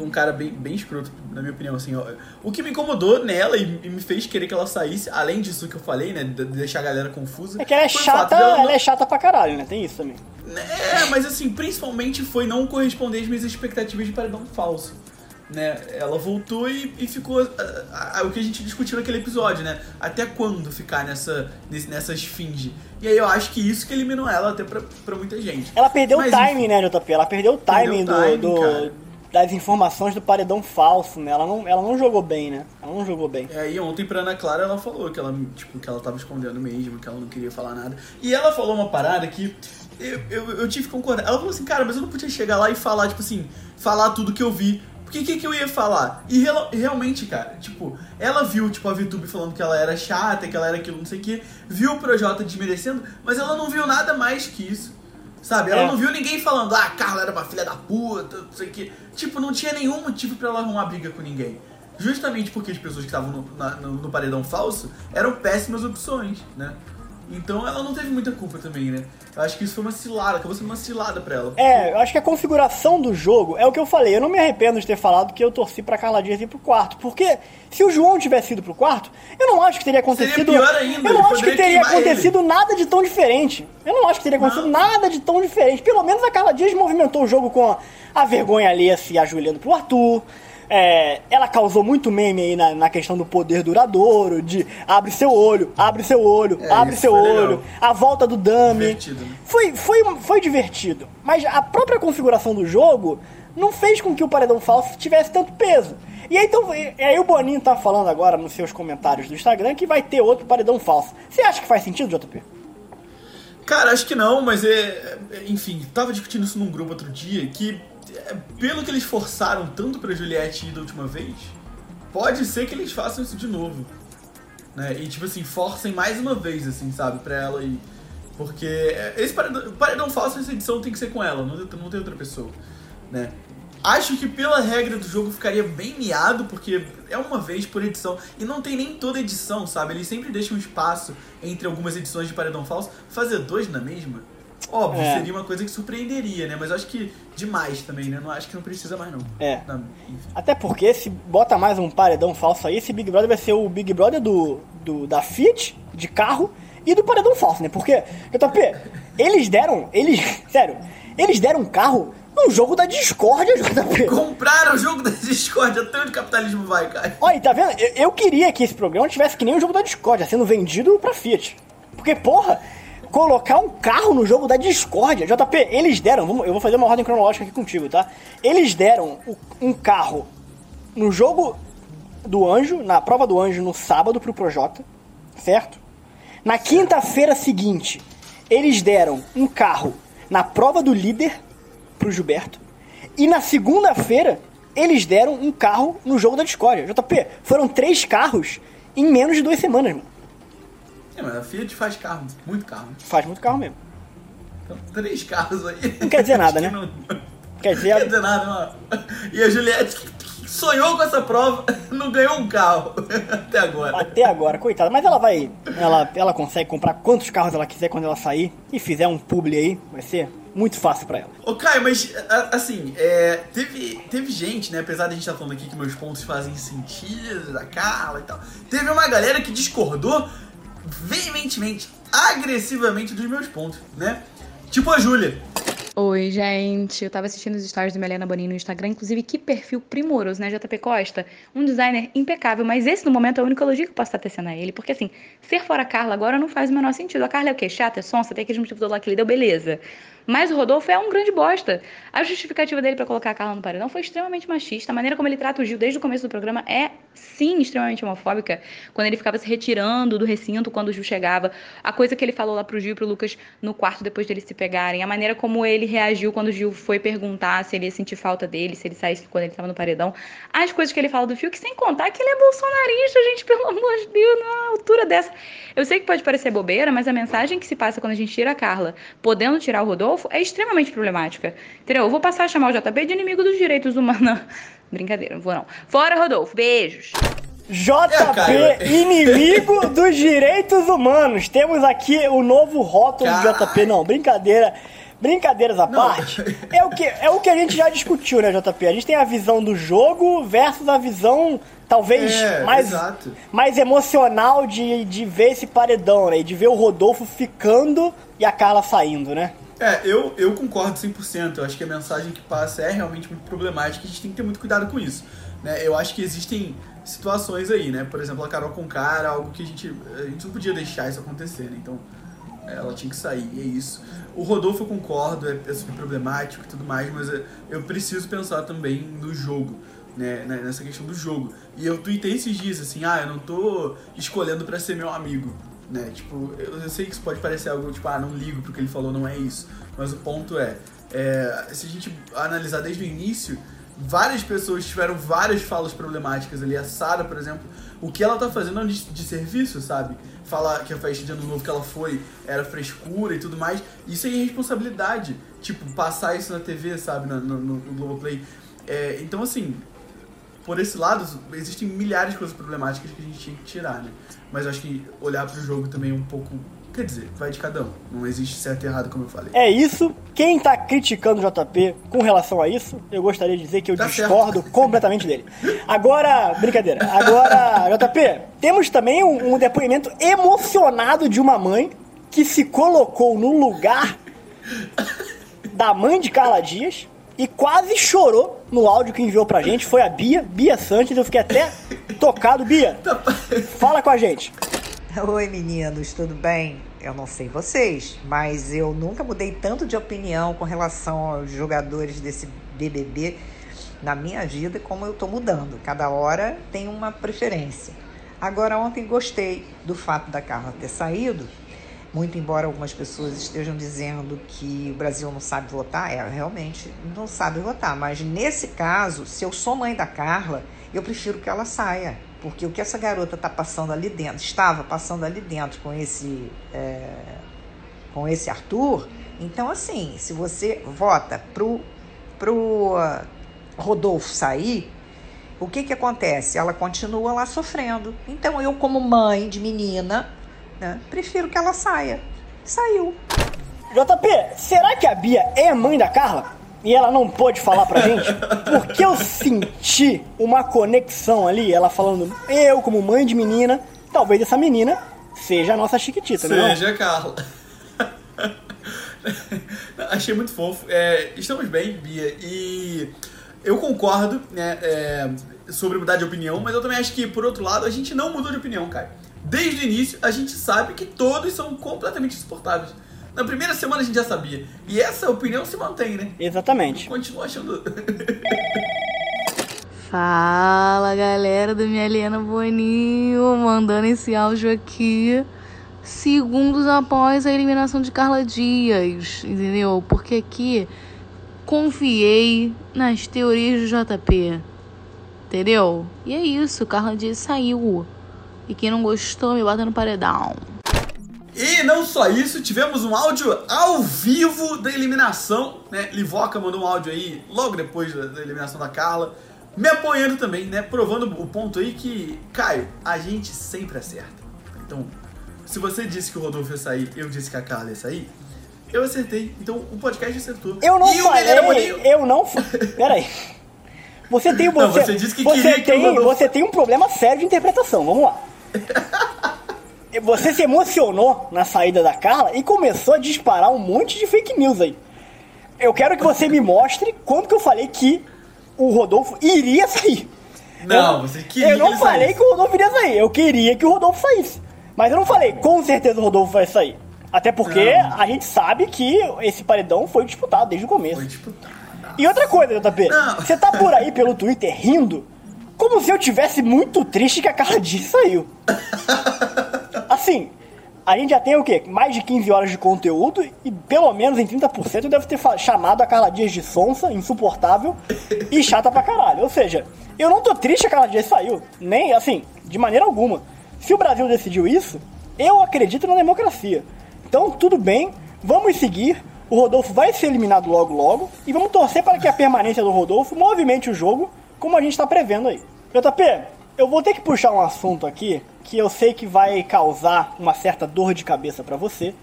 Um cara bem, bem escroto, na minha opinião, assim, ó. O que me incomodou nela e, e me fez querer que ela saísse, além disso que eu falei, né? De, de deixar a galera confusa. É que ela é chata, dela não- ela é chata pra caralho, né? Tem isso também. é, mas assim, principalmente foi não corresponder às minhas expectativas de paredão falso. Né? Ela voltou e, e ficou. ah, ah, o que a gente discutiu naquele episódio, né? Até quando ficar nessa, nesse- nessa esfinge? E aí eu acho que isso que eliminou ela até pra, pra muita gente. Ela perdeu Mas, o timing, né, JP? Ela perdeu o timing, Perdeu o timing, do, do- cara. Das informações do paredão falso, né? Ela não, ela não jogou bem, né? Ela não jogou bem. E aí ontem pra Ana Clara ela falou que ela, tipo, que ela tava escondendo mesmo, que ela não queria falar nada. E ela falou uma parada que eu, eu, eu tive que concordar. Ela falou assim, cara, mas eu não podia chegar lá e falar, tipo assim, falar tudo que eu vi. Porque o que, que eu ia falar? E real- realmente, cara, tipo, ela viu, tipo, a VTube falando que ela era chata, que ela era aquilo, não sei o quê, viu o Projota desmerecendo, mas ela não viu nada mais que isso. Sabe? Ela É. não viu ninguém falando, ah, a Carla era uma filha da puta, não sei o quê. Tipo, não tinha nenhum motivo pra ela arrumar briga com ninguém. Justamente porque as pessoas que estavam no, no- no paredão falso eram péssimas opções, né? Então ela não teve muita culpa também, né? Eu acho que isso foi uma cilada, acabou sendo uma cilada pra ela. É, eu acho que a configuração do jogo é o que eu falei. Eu não me arrependo de ter falado que eu torci pra Carla Dias ir pro quarto. Porque se o João tivesse ido pro quarto, eu não acho que teria acontecido. pior ainda, eu não ele acho que teria acontecido nada de tão diferente. Eu não acho que teria acontecido nada de tão diferente. Pelo menos a Carla Dias movimentou o jogo com a, a vergonha alheia se ajoelhando pro Arthur. É, ela causou muito meme aí na, na questão do poder duradouro, de abre seu olho, abre seu olho, É, abre isso seu foi legal. olho, a volta do dummy. Divertido, né? Foi, foi, foi divertido, mas a própria configuração do jogo não fez com que o paredão falso tivesse tanto peso. E aí, então, e aí o Boninho tá falando agora nos seus comentários do Instagram que vai ter outro paredão falso. Você acha que faz sentido, JP? Cara, acho que não, mas é. é, Enfim, tava discutindo isso num grupo outro dia que, pelo que eles forçaram tanto pra Juliette ir da última vez, pode ser que eles façam isso de novo. Né? E tipo assim, forcem mais uma vez, assim, sabe, pra ela ir. Porque é, esse paredão, paredão falso, essa edição tem que ser com ela, não, não tem outra pessoa. Né? Acho que pela regra do jogo ficaria bem miado, porque é uma vez por edição. E não tem nem toda edição, sabe? Eles sempre deixam um espaço entre algumas edições de Paredão Falso. Fazer dois na mesma, óbvio, É. seria uma coisa que surpreenderia, né? Mas eu acho que demais também, né? Não acho que não precisa mais, não. É. Não. Até porque se bota mais um paredão falso aí, esse Big Brother vai ser o Big Brother do, do da Fiat, de carro, e do paredão falso, né? Porque, JP, *laughs* Eles deram. Eles. Sério, eles deram um carro num jogo da discórdia, JP. Compraram o jogo da discórdia, até onde o capitalismo vai, cara. Olha, tá vendo? Eu, eu queria que esse programa tivesse que nem o jogo da discórdia, sendo vendido pra Fiat. Porque, porra, colocar um carro no jogo da discórdia. JP, eles deram. vamos- Eu vou fazer uma ordem cronológica aqui contigo, tá? Eles deram um carro no jogo do anjo, na prova do anjo no sábado pro Projota, certo? Na quinta-feira seguinte, eles deram um carro na prova do líder pro Gilberto. E na segunda-feira, eles deram um carro no jogo da discórdia. JP, foram três carros em menos de duas semanas, mano. É, mas a Fiat faz carro, muito carro. Faz muito carro mesmo. Então, três carros aí. Não quer dizer nada, né? *laughs* que Não, Quer não quer dizer, dizer nada, não. E a Juliette, sonhou com essa prova, *laughs* não ganhou um carro *laughs* até agora. até agora, coitada. Mas ela vai. Ela, ela consegue comprar quantos carros ela quiser quando ela sair e fizer um publi aí. Vai ser muito fácil pra ela. Ô, Caio, mas, assim, é, teve, teve gente, né, apesar de a gente estar falando aqui que meus pontos fazem sentido, da Carla e tal, teve uma galera que discordou veementemente, agressivamente dos meus pontos, né? Tipo a Júlia. Oi, gente. Eu tava assistindo os stories do Melena Boninho no Instagram. Inclusive, que perfil primoroso, né? JP Costa. Um designer impecável. Mas esse, no momento, é o único elogio que eu posso estar tecendo a ele. Porque, assim, ser fora a Carla agora não faz o menor sentido. A Carla é o quê? Chata, é sonsa, tem aqueles motivos lá que ele deu, beleza. Mas o Rodolfo é um grande bosta. A justificativa dele pra colocar a Carla no paredão foi extremamente machista. A maneira como ele trata o Gil desde o começo do programa é, sim, extremamente homofóbica. Quando ele ficava se retirando do recinto quando o Gil chegava. A coisa que ele falou lá pro Gil e pro Lucas no quarto depois deles se pegarem. A maneira como ele reagiu quando o Gil foi perguntar se ele ia sentir falta dele, se ele saísse quando ele tava no paredão. As coisas que ele fala do Fiuk, sem contar que ele é bolsonarista, gente, pelo amor de Deus, numa altura dessa. Eu sei que pode parecer bobeira, mas a mensagem que se passa quando a gente tira a Carla, podendo tirar o Rodolfo, é extremamente problemática. Entendeu? Eu vou passar a chamar o JP de inimigo dos direitos humanos. *laughs* Brincadeira, não vou não. Fora, Rodolfo. Beijos. JP, Caio. *laughs* inimigo dos direitos humanos. Temos aqui o novo rótulo do Cara. JP. Não, brincadeira. Brincadeiras à parte. É o, que, é o que a gente já discutiu, né, JP? A gente tem a visão do jogo versus a visão, talvez, É, mais, exato. mais emocional de, de ver esse paredão, né? E de ver o Rodolfo ficando e a Carla saindo, né? É, eu, eu concordo 100%. Eu acho que a mensagem que passa é realmente muito problemática e a gente tem que ter muito cuidado com isso. Né? Eu acho que existem situações aí, né? Por exemplo, a Carol com cara, algo que a gente, a gente não podia deixar isso acontecer, né? Então, ela tinha que sair, é isso. O Rodolfo eu concordo, é, é super problemático e tudo mais, mas é, eu preciso pensar também no jogo, né? Nessa questão do jogo. E eu tuitei esses dias, assim, ah, eu não tô escolhendo pra ser meu amigo, né? Tipo, eu, eu sei que isso pode parecer algo, tipo, ah, não ligo pro que ele falou, não é isso. Mas o ponto é, é se a gente analisar desde o início, várias pessoas tiveram várias falas problemáticas ali. A Sara, por exemplo, o que ela tá fazendo é de, de serviço, sabe? Falar que a festa de ano novo que ela foi era frescura e tudo mais. Isso é irresponsabilidade. Tipo, passar isso na TV, sabe? No, no, no Globoplay. É, então, assim, por esse lado, existem milhares de coisas problemáticas que a gente tinha que tirar, né? Mas eu acho que olhar pro jogo também é um pouco. Quer dizer, vai de cada um. Não existe certo e errado, como eu falei. É isso. Quem tá criticando o JP com relação a isso, eu gostaria de dizer que eu Tá discordo completamente dele. Agora, brincadeira. Agora, JP, temos também um, um depoimento emocionado de uma mãe que se colocou no lugar da mãe de Carla Dias e quase chorou no áudio que enviou pra gente. Foi a Bia, Bia Santos. Eu fiquei até tocado. Bia, fala com a gente. Oi meninos, tudo bem? Eu não sei vocês, mas eu nunca mudei tanto de opinião com relação aos jogadores desse BBB na minha vida como eu tô mudando. Cada hora tem uma preferência. Agora ontem gostei do fato da Carla ter saído, muito embora algumas pessoas estejam dizendo que o Brasil não sabe votar, é, realmente não sabe votar, mas nesse caso, se eu sou mãe da Carla, eu prefiro que ela saia, porque o que essa garota está passando ali dentro, estava passando ali dentro com esse, é, com esse Arthur, então assim, se você vota pro, pro uh, Rodolfo sair, o que que acontece? Ela continua lá sofrendo. Então eu, como mãe de menina, né, prefiro que ela saia. Saiu. JP, será que a Bia é mãe da Carla? E ela não pôde falar pra gente? Porque eu senti uma conexão ali, ela falando, eu como mãe de menina, talvez essa menina seja a nossa chiquitita, né? Seja, Carla. *laughs* Achei muito fofo. É, estamos bem, Bia, e eu concordo, né, é, sobre mudar de opinião, mas eu também acho que, por outro lado, a gente não mudou de opinião, cara. Desde o início, a gente sabe que todos são completamente insuportáveis. Na primeira semana a gente já sabia. E essa opinião se mantém, né? Exatamente. Continua achando. *laughs* Fala galera do Minha Helena Boninho, mandando esse áudio aqui segundos após a eliminação de Carla Dias, entendeu? Porque aqui confiei nas teorias do JP, entendeu? E é isso, Carla Dias saiu. E quem não gostou, me bota no paredão. E não só isso, tivemos um áudio ao vivo da eliminação, né? Livoca mandou um áudio aí logo depois da, da eliminação da Carla, me apoiando também, né? Provando o ponto aí que, Caio, a gente sempre acerta. Então, se você disse que o Rodolfo ia sair, eu disse que a Carla ia sair, eu acertei. Então o podcast acertou. Eu não e falei, eu não... Peraí. Você tem, você, Não, você disse que você queria que tem, o Rodolfo- Você tem um problema sério de interpretação, vamos lá. *laughs* Você se emocionou na saída da Carla e começou a disparar um monte de fake news aí. Eu quero que você me mostre quando que eu falei que o Rodolfo iria sair. Não, eu, você queria Eu que não ele falei que o Rodolfo iria sair, eu queria que o Rodolfo saísse. Mas eu não falei, com certeza o Rodolfo vai sair. Até porque Não. a gente sabe que esse paredão foi disputado desde o começo. Foi disputado. E outra coisa, JP, Não. você tá por aí pelo Twitter rindo como se eu tivesse muito triste que a Carla Dias saiu. *laughs* Assim, a gente já tem o quê? Mais de 15 horas de conteúdo e pelo menos em 30% eu devo ter chamado a Carla Dias de sonsa, insuportável e chata pra caralho. Ou seja, eu não tô triste que a Carla Dias saiu. Nem, assim, de maneira alguma. Se o Brasil decidiu isso, eu acredito na democracia. Então, tudo bem, vamos seguir. O Rodolfo vai ser eliminado logo logo e vamos torcer para que a permanência do Rodolfo movimente o jogo como a gente está prevendo aí. JP, eu vou ter que puxar um assunto aqui que eu sei que vai causar uma certa dor de cabeça para você,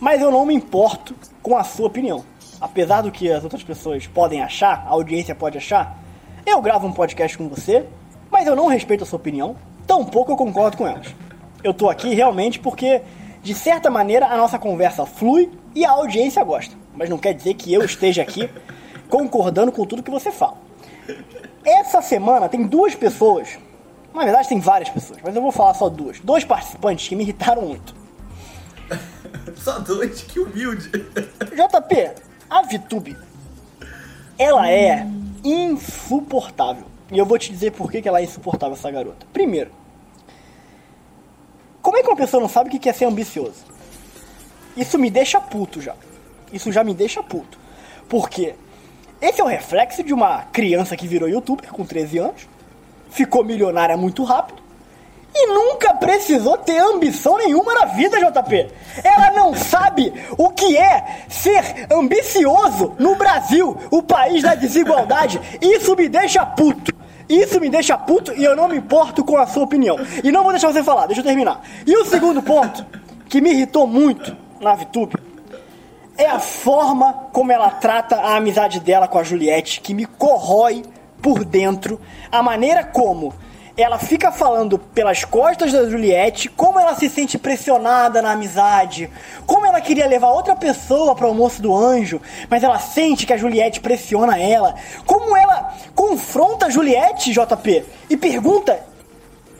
mas eu não me importo com a sua opinião. Apesar do que as outras pessoas podem achar, a audiência pode achar, eu gravo um podcast com você, mas eu não respeito a sua opinião, tampouco eu concordo com elas. Eu tô aqui realmente porque, de certa maneira, a nossa conversa flui e a audiência gosta. Mas não quer dizer que eu esteja aqui concordando com tudo que você fala. Essa semana tem duas pessoas, na verdade tem várias pessoas, mas eu vou falar só duas. Dois participantes que me irritaram muito. *laughs* Só dois, que humilde. JP, a VTube, ela é insuportável. E eu vou te dizer por que que ela é insuportável, essa garota. Primeiro, como é que uma pessoa não sabe o que é ser ambicioso? Isso me deixa puto já. Isso já me deixa puto. Porque esse é o reflexo de uma criança que virou youtuber com 13 anos, ficou milionária muito rápido e nunca precisou ter ambição nenhuma na vida, JP. Ela não sabe o que é ser ambicioso no Brasil, o país da desigualdade. Isso me deixa puto. Isso me deixa puto e eu não me importo com a sua opinião. E não vou deixar você falar, deixa eu terminar. E o segundo ponto, que me irritou muito na VTube, é a forma como ela trata a amizade dela com a Juliette, que me corrói por dentro. A maneira como ela fica falando pelas costas da Juliette, como ela se sente pressionada na amizade, como ela queria levar outra pessoa para o almoço do anjo, mas ela sente que a Juliette pressiona ela, como ela confronta a Juliette, JP, e pergunta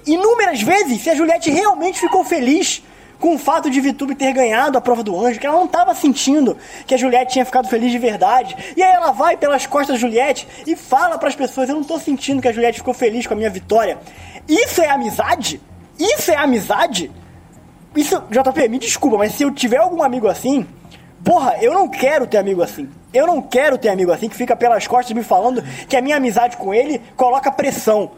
inúmeras vezes se a Juliette realmente ficou feliz com o fato de Vitube ter ganhado a prova do anjo, que ela não estava sentindo que a Juliette tinha ficado feliz de verdade. E aí ela vai pelas costas da Juliette e fala para as pessoas: Eu não tô sentindo que a Juliette ficou feliz com a minha vitória. Isso é amizade? Isso é amizade? Isso, JP, me desculpa, mas se eu tiver algum amigo assim, porra, eu não quero ter amigo assim. Eu não quero ter amigo assim que fica pelas costas me falando que a minha amizade com ele coloca pressão.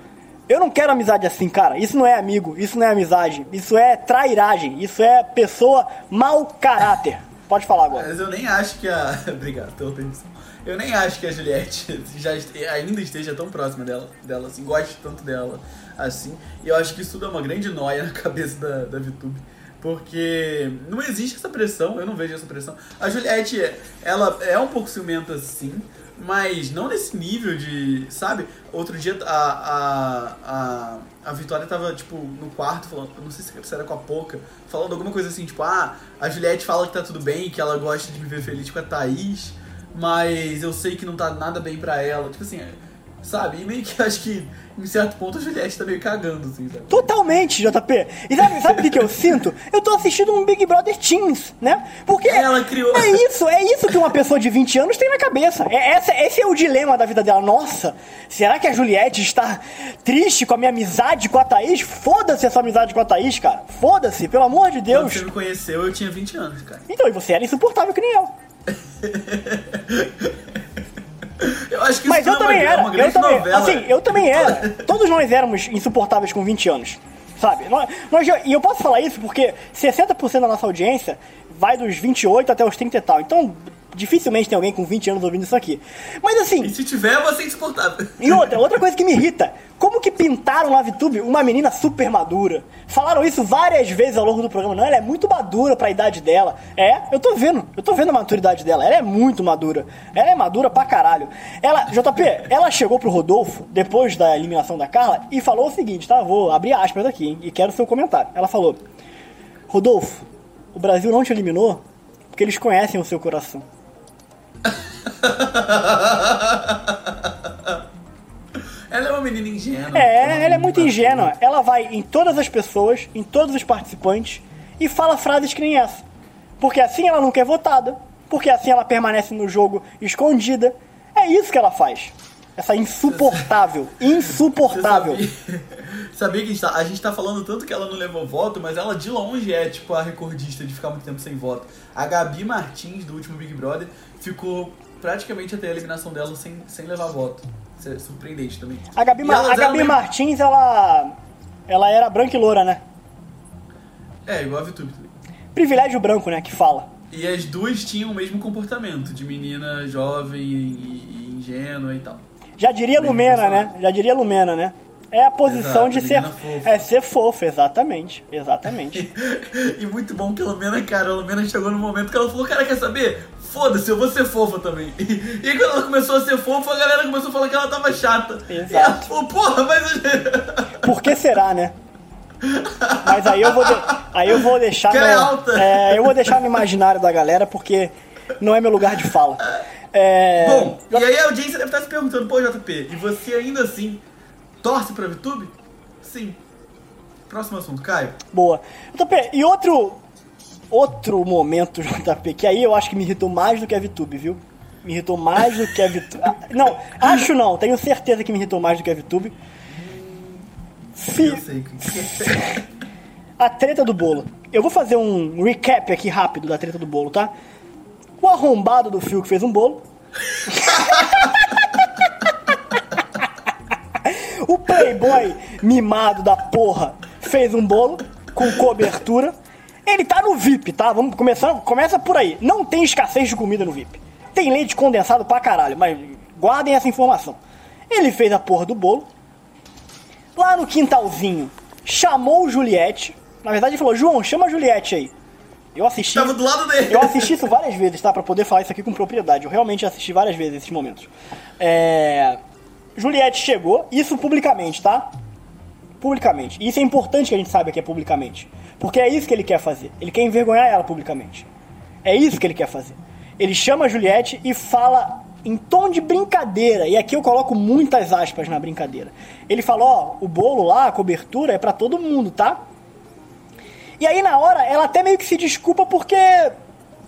Eu não quero amizade assim, cara. Isso não é amigo, isso não é amizade. Isso é trairagem, isso é pessoa mau caráter. Pode falar agora. Mas eu nem acho que a. *laughs* Obrigado pela permissão. Eu nem acho que a Juliette *laughs* já este- ainda esteja tão próxima dela, dela assim, goste tanto dela assim. E eu acho que isso tudo é uma grande noia na *laughs* cabeça da, da VTube. Porque não existe essa pressão, eu não vejo essa pressão. A Juliette, ela é um pouco ciumenta sim, mas não nesse nível de. Sabe? Outro dia a, a, a, a Vitória tava, tipo, no quarto, falando, não sei se era com a Poca, falando alguma coisa assim, tipo, ah, a Juliette fala que tá tudo bem, que ela gosta de me ver feliz com a Thaís, mas eu sei que não tá nada bem pra ela. Tipo assim, sabe? E meio que acho que em certo ponto a Juliette tá meio cagando, assim, sabe? Totalmente, JP. E sabe, sabe o que, que eu sinto? Eu tô assistindo um Big Brother Teens, né? Porque Ela criou- é isso, é isso que uma pessoa de 20 anos tem na cabeça. É, essa, esse é o dilema da vida dela. Nossa, será que a Juliette está triste com a minha amizade com a Thaís? Foda-se essa amizade com a Thaís, cara. Foda-se, pelo amor de Quando Deus. você me conheceu, eu tinha 20 anos, cara. Então, e você era insuportável que nem eu. *laughs* Eu acho que Mas isso eu é também uma, era. Eu também, novela. assim, eu também era. *laughs* Todos nós éramos insuportáveis com 20 anos. Sabe? Nós, nós e eu posso falar isso porque 60% da nossa audiência vai dos 28 até os 30 e tal. Então, dificilmente tem alguém com 20 anos ouvindo isso aqui. Mas assim, E se tiver, você é insuportável. e outra, outra coisa que me irrita, como que pintaram na VTube uma menina super madura? Falaram isso várias vezes ao longo do programa. Não, ela é muito madura pra idade dela. É, eu tô vendo, eu tô vendo a maturidade dela. Ela é muito madura. Ela é madura pra caralho. Ela, JP, ela chegou pro Rodolfo, depois da eliminação da Carla, e falou o seguinte, tá? Vou abrir aspas aqui, hein, e quero seu comentário. Ela falou: Rodolfo, o Brasil não te eliminou porque eles conhecem o seu coração. *laughs* Ela é uma menina ingênua. É, ela é muito ingênua. Ela vai em todas as pessoas, em todos os participantes, e fala frases que nem essa. Porque assim ela nunca é votada, porque assim ela permanece no jogo escondida. É isso que ela faz. Essa insuportável, *laughs* insuportável. Sabia, *laughs* sabia que a gente, tá, a gente tá falando tanto que ela não levou voto, mas ela de longe é tipo a recordista de ficar muito tempo sem voto. A Gabi Martins, do último Big Brother, ficou praticamente até a eliminação dela sem, sem levar voto. Isso é surpreendente também. A Gabi, Ma- a Gabi Martins, ela. Ela era branca e loura, né? É, igual a Vitube também. Privilégio branco, né? Que fala. E as duas tinham o mesmo comportamento, de menina jovem e, e ingênua e tal. Já diria Lumena, né? Já diria Lumena, né? É a posição Exato, de ser. fofa. É ser fofa, exatamente. Exatamente. *laughs* E muito bom que a Lumena, cara, a Lumena chegou no momento que ela falou, cara, quer saber? Foda-se, eu vou ser fofa também. *laughs* E, e quando ela começou a ser fofa, a galera começou a falar que ela tava chata. Exato. E ela falou, porra, mas... *laughs* Por que será, né? Mas aí eu vou, de- aí eu vou deixar Que no, é alta. é, eu vou deixar no imaginário da galera porque não é meu lugar de fala. É, Bom, e aí a audiência deve estar se perguntando, pô, JP, e você ainda assim torce pra VTube? Sim. Próximo assunto, Caio. boa. JP, e outro outro momento, *laughs* JP, que aí eu acho que me irritou mais do que a VTube, viu? Me irritou mais do que a VTube. Ah, não, acho não, tenho certeza que me irritou mais do que a VTube. Fi- Eu sei. que- *laughs* A treta do bolo. Eu vou fazer um recap aqui rápido da treta do bolo, tá? O arrombado do fio que fez um bolo. *laughs* o playboy mimado da porra fez um bolo com cobertura. Ele tá no VIP, tá? Vamos começar, começa por aí. Não tem escassez de comida no VIP. Tem leite condensado pra caralho, mas guardem essa informação. Ele fez a porra do bolo, lá no quintalzinho, chamou o Juliette. Na verdade, ele falou: João, chama a Juliette aí. Eu assisti. Tava do lado dele. Eu assisti isso várias vezes, tá? Pra poder falar isso aqui com propriedade. Eu realmente assisti várias vezes esses momentos. É... Juliette chegou, isso publicamente, tá? Publicamente. E isso é importante que a gente saiba que é publicamente. Porque é isso que ele quer fazer. Ele quer envergonhar ela publicamente. É isso que ele quer fazer. Ele chama a Juliette e fala em tom de brincadeira. E aqui eu coloco muitas aspas na brincadeira. Ele fala: Ó, o bolo lá, a cobertura é pra todo mundo, tá? E aí na hora ela até meio que se desculpa porque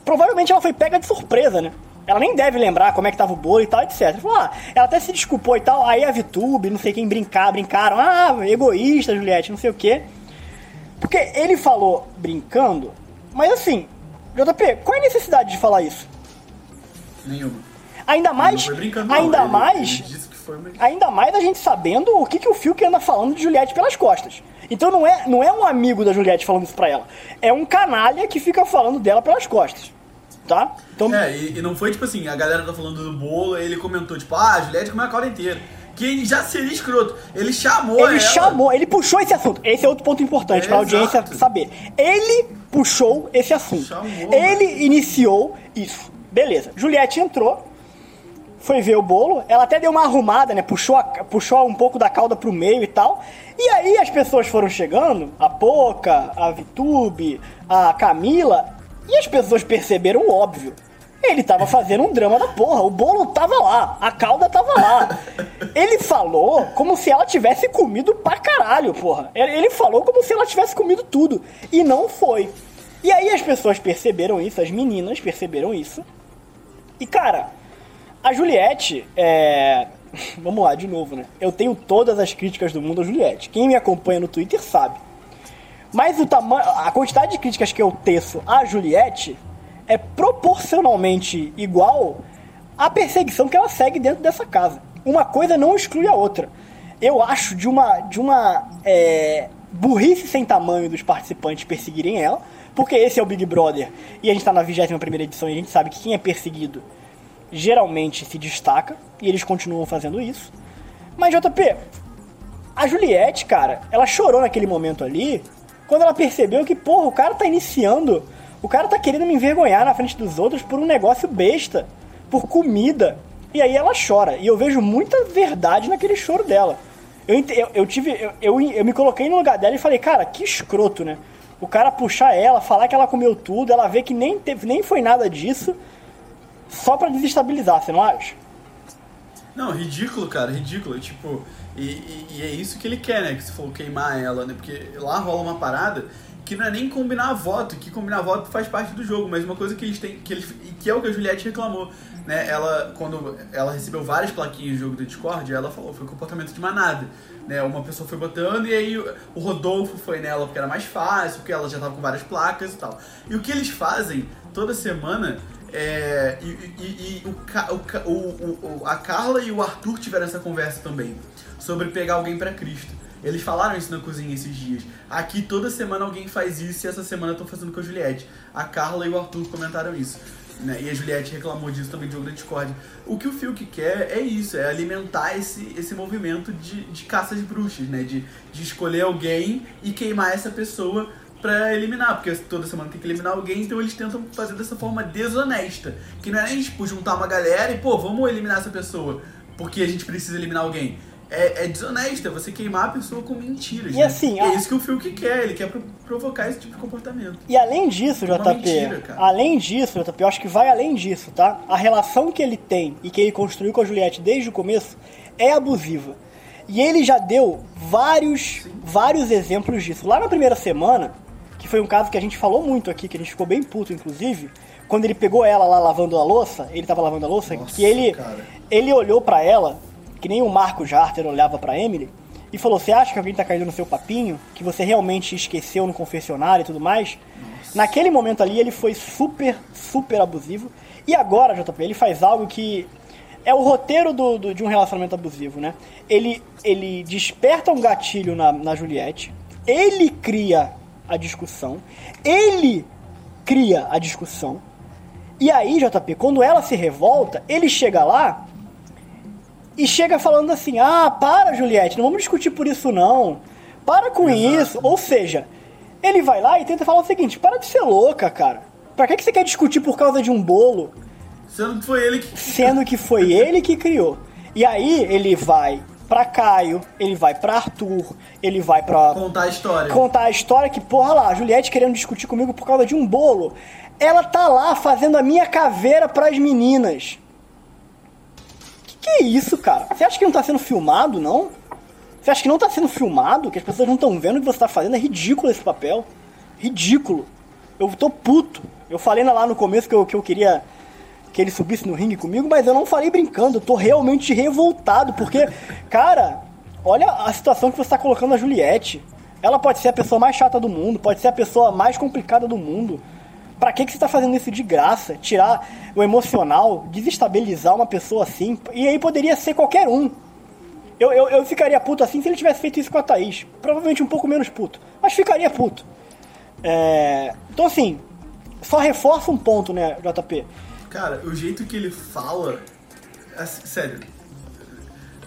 provavelmente ela foi pega de surpresa, né? Ela nem deve lembrar como é que tava o bolo e tal, etc. Ela, falou, ah, ela até se desculpou e tal. Aí a Vitube, não sei quem brincar, brincaram. Ah, egoísta, Juliette, não sei o quê. Porque ele falou brincando, mas assim, JP, qual é a necessidade de falar isso? Nenhuma. Ainda Não mais, foi brincando, não. ainda Ele- mais, Ele mas... ainda mais a gente sabendo o que, que o Fiuk anda falando de Juliette pelas costas. Então não é, não é um amigo da Juliette falando isso pra ela. É um canalha que fica falando dela pelas costas. Tá? Então, É, e, e não foi tipo assim, a galera tá falando do bolo, ele comentou, tipo, ah, a Juliette comeu a calda inteira. Que ele já seria escroto. Ele chamou ele ela. chamou, ele puxou esse assunto. Esse é outro ponto importante É, pra audiência exato. saber. Ele puxou esse assunto. Chamou, ele iniciou isso. Beleza. Juliette entrou, foi ver o bolo, ela até deu uma arrumada, né? Puxou, a- puxou um pouco da cauda pro meio e tal. E aí as pessoas foram chegando, a Poca, a Vitube, a Camila, e as pessoas perceberam o óbvio. Ele tava fazendo um drama da porra, o bolo tava lá, a cauda tava lá. Ele falou como se ela tivesse comido pra caralho, porra. Ele ele falou como se ela tivesse comido tudo. E não foi. E aí as pessoas perceberam isso, as meninas perceberam isso. E cara, a Juliette, é. *laughs* Vamos lá, de novo, né? Eu tenho todas as críticas do mundo a Juliette. Quem me acompanha no Twitter sabe. Mas o tamanho. A quantidade de críticas que eu teço a Juliette é proporcionalmente igual à perseguição que ela segue dentro dessa casa. Uma coisa não exclui a outra. Eu acho de uma. de uma. é, burrice sem tamanho dos participantes perseguirem ela. Porque esse é o Big Brother e a gente tá na 21 primeira edição e a gente sabe que quem é perseguido geralmente se destaca e eles continuam fazendo isso. Mas JP, a Juliette, cara, ela chorou naquele momento ali quando ela percebeu que, porra, o cara tá iniciando, o cara tá querendo me envergonhar na frente dos outros por um negócio besta, por comida. E aí ela chora. E eu vejo muita verdade naquele choro dela. Eu, eu, eu tive. Eu, eu, eu me coloquei no lugar dela e falei, cara, que escroto, né? O cara puxar ela, falar que ela comeu tudo, ela vê que nem, teve, nem foi nada disso, só pra desestabilizar, você não acha? Não, ridículo, cara, ridículo. Tipo, e, e- e é isso que ele quer, né? Que se for queimar ela, né? Porque lá rola uma parada que não é nem combinar voto, que combinar voto faz parte do jogo, mas uma coisa que eles têm, que, eles, que é o que a Juliette reclamou, né? Ela, quando ela recebeu várias plaquinhas de jogo do Discord, ela falou, foi comportamento de manada, né? Uma pessoa foi botando e aí o Rodolfo foi nela porque era mais fácil, porque ela já tava com várias placas e tal. E o que eles fazem toda semana é, e, e- e o- o- o- a Carla e o Arthur tiveram essa conversa também sobre pegar alguém pra Cristo. Eles falaram isso na cozinha esses dias. Aqui toda semana alguém faz isso e essa semana tô fazendo com a Juliette. A Carla e o Arthur comentaram isso. né? E a Juliette reclamou disso também de jogo da Discord. O que o Fiuk quer é isso, é alimentar esse, esse movimento de, de caça de bruxas, né? De, de escolher alguém e queimar essa pessoa pra eliminar, porque toda semana tem que eliminar alguém, então eles tentam fazer dessa forma desonesta. Que não é nem, tipo, juntar uma galera e, pô, vamos eliminar essa pessoa, porque a gente precisa eliminar alguém. É, é desonesta, é você queimar a pessoa com mentiras. E né? assim, é a- isso que o Fiuk quer, ele quer pro- provocar esse tipo de comportamento. E além disso, Uma JP, mentira, cara. além disso, JP, eu acho que vai além disso, tá? A relação que ele tem e que ele construiu com a Juliette desde o começo é abusiva. E ele já deu vários, vários exemplos disso. Lá na primeira semana, que foi um caso que a gente falou muito aqui, que a gente ficou bem puto, inclusive, quando ele pegou ela lá lavando a louça, ele tava lavando a louça, Nossa, que ele, cara. ele olhou pra ela, que nem o Marco Jarter olhava pra Emily, e falou: Você acha que alguém tá caindo no seu papinho? Que você realmente esqueceu no confessionário e tudo mais? Naquele momento ali, ele foi super, super abusivo. E agora, JP, ele faz algo que é o roteiro do, do- de um relacionamento abusivo, né? Ele, ele desperta um gatilho na, na Juliette, ele cria a discussão, ele cria a discussão. E aí, JP, quando ela se revolta, ele chega lá e chega falando assim: ah, para, Juliette, não vamos discutir por isso não. Para com isso. Ou seja, ele vai lá e tenta falar o seguinte: para de ser louca, cara. Pra que, que você quer discutir por causa de um bolo? Sendo que foi ele que. *laughs* Sendo que foi ele que criou. E aí ele vai pra Caio, ele vai pra Arthur, ele vai pra Contar a história. contar a história que, porra lá, a Juliette querendo discutir comigo por causa de um bolo. Ela tá lá fazendo a minha caveira pras meninas. Que é isso, cara? Você acha que não tá sendo filmado, não? Você acha que não tá sendo filmado? Que as pessoas não estão vendo o que você tá fazendo? É ridículo esse papel. Ridículo. Eu tô puto. Eu falei lá no começo que eu, que eu queria que ele subisse no ringue comigo, mas eu não falei brincando. Eu tô realmente revoltado, porque, cara, olha a situação que você tá colocando a Juliette. Ela pode ser a pessoa mais chata do mundo, pode ser a pessoa mais complicada do mundo. Pra que, que você tá fazendo isso de graça? Tirar o emocional, desestabilizar uma pessoa assim. E aí poderia ser qualquer um. Eu, eu, eu ficaria puto assim se ele tivesse feito isso com a Thaís. Provavelmente um pouco menos puto. Mas ficaria puto. É, Então assim, só reforça um ponto, né, JP? Cara, o jeito que ele fala. assim, sério.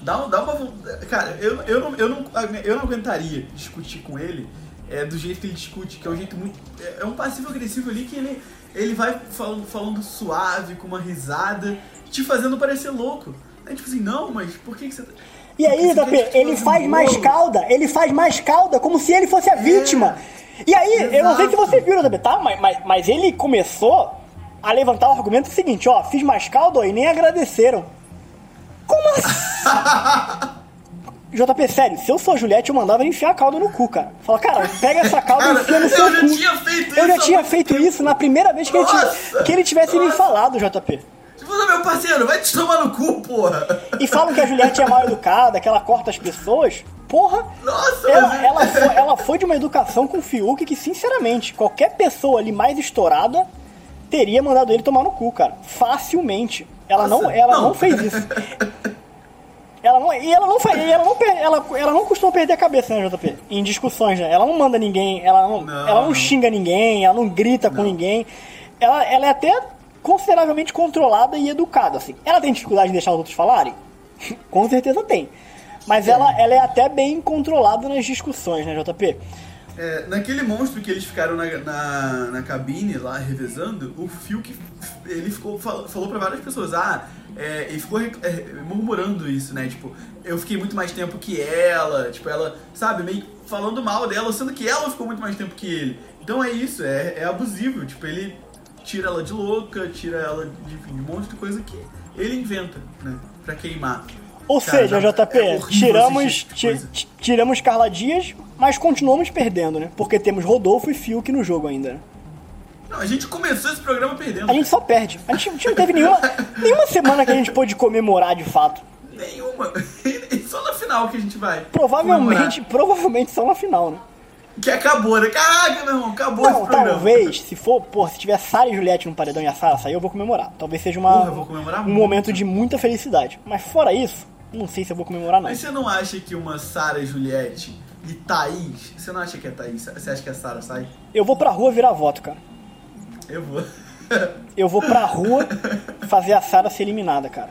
Dá, dá uma. Cara, eu, eu, não, eu, não, eu não aguentaria discutir com ele é, do jeito que ele discute, que é um jeito muito. É, é um passivo agressivo ali que ele, ele vai falando, falando suave, com uma risada. te fazendo parecer louco. Aí tipo assim, não, mas por que, que você tá. E aí, quer, tipo, ele faz mais bolo. cauda, ele faz mais cauda, como se ele fosse a vítima. E aí, eu não sei se Exato. você viu, JP, tá? Mas, mas, mas ele começou a levantar o argumento seguinte, ó, fiz mais caldo ó, e nem agradeceram. Como assim? *laughs* JP, sério, se eu sou a Juliette, eu mandava ele enfiar a calda no cu, cara. Fala, cara, pega essa calda e enfia no eu seu já cu. tinha feito Eu já isso tinha feito isso na primeira vez que, ele, Nossa! tivesse, que ele tivesse me Nossa! falado, JP. Tipo, não, meu parceiro, vai te tomar no cu, porra. E falam que a Juliette é mal educada, que ela corta as pessoas. Porra, Nossa, ela, mas- ela, foi, ela foi de uma educação com o Fiuk que, sinceramente, qualquer pessoa ali mais estourada teria mandado ele tomar no cu, cara. Facilmente. Ela não, Nossa, ela não. não fez isso. *laughs* Ela não, e ela não faz, ela não, ela, ela não costuma perder a cabeça, né, JP? Em discussões, né? Ela não manda ninguém, ela não, Não, ela não, não. xinga ninguém, ela não grita com ninguém. Ela, ela é até consideravelmente controlada e educada, assim. Ela tem dificuldade de deixar os outros falarem? *laughs* com certeza tem. Mas ela, ela é até bem controlada nas discussões, né, JP? É, naquele monstro que eles ficaram na, na, na cabine lá revezando, o Fiuk ele ficou, fal- falou pra várias pessoas, ah, é, ele ficou é, murmurando isso, né? Tipo, eu fiquei muito mais tempo que ela, tipo, ela, sabe, meio falando mal dela, sendo que ela ficou muito mais tempo que ele. Então é isso, é, é abusivo, tipo, ele tira ela de louca, tira ela de, enfim, de um monte de coisa que ele inventa, né? Pra queimar. Ou Cara, seja, JP, é horrível tiramos, assistir essa ti- coisa. ti- tiramos Carla Dias, mas continuamos perdendo, né? Porque temos Rodolfo e Fiuk no jogo ainda, né? Não, a gente começou esse programa perdendo. A gente só perde. A gente, a gente não teve nenhuma, nenhuma semana que a gente pôde comemorar de fato. Nenhuma. *laughs* Só na final que a gente vai. Provavelmente, provavelmente só na final, né? comemorar. Que acabou, né? Caraca, meu irmão, acabou esse Não, programa. talvez, se for, pô, se tiver Sara e Juliette no paredão e a Sara sair, eu vou comemorar. Talvez seja uma, Porra, eu vou comemorar um muito. momento de muita felicidade. Mas fora isso, não sei se eu vou comemorar, não. Mas você não acha que uma Sara Juliette e Thaís. Você não acha que é Thaís? Você acha que a Sara sai? Eu vou pra rua virar voto, cara. Eu vou. Eu vou pra rua fazer a Sara ser eliminada, cara.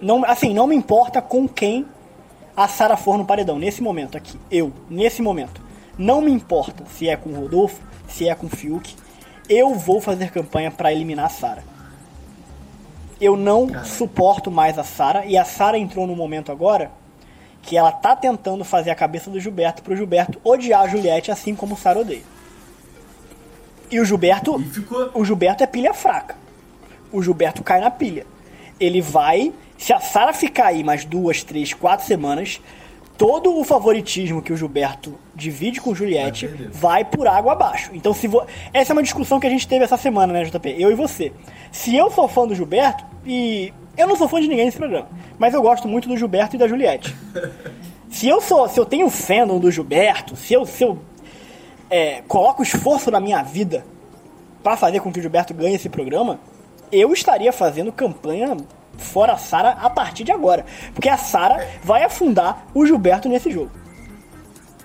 Não, assim, não me importa com quem a Sara for no paredão, nesse momento aqui. Eu, nesse momento. Não me importa se é com o Rodolfo, se é com o Fiuk. Eu vou fazer campanha pra eliminar a Sara. Eu não suporto mais a Sara e a Sara entrou no momento agora que ela tá tentando fazer a cabeça do Gilberto pro Gilberto odiar a Juliette assim como o Sara odeia. E o Gilberto, E ficou. o Gilberto é pilha fraca. O Gilberto cai na pilha. Ele vai. Se a Sara ficar aí mais duas, três, quatro semanas, todo o favoritismo que o Gilberto divide com o Juliette Vai perder. vai por água abaixo. Então, se vo... essa é uma discussão que a gente teve essa semana, né, JP? Eu e você. Se eu sou fã do Gilberto, e eu não sou fã de ninguém nesse programa, mas eu gosto muito do Gilberto e da Juliette. *laughs* Se eu sou, se eu tenho fandom do Gilberto, se eu, se eu é, coloco esforço na minha vida pra fazer com que o Gilberto ganhe esse programa, eu estaria fazendo campanha fora a Sara a partir de agora. Porque a Sara vai afundar o Gilberto nesse jogo.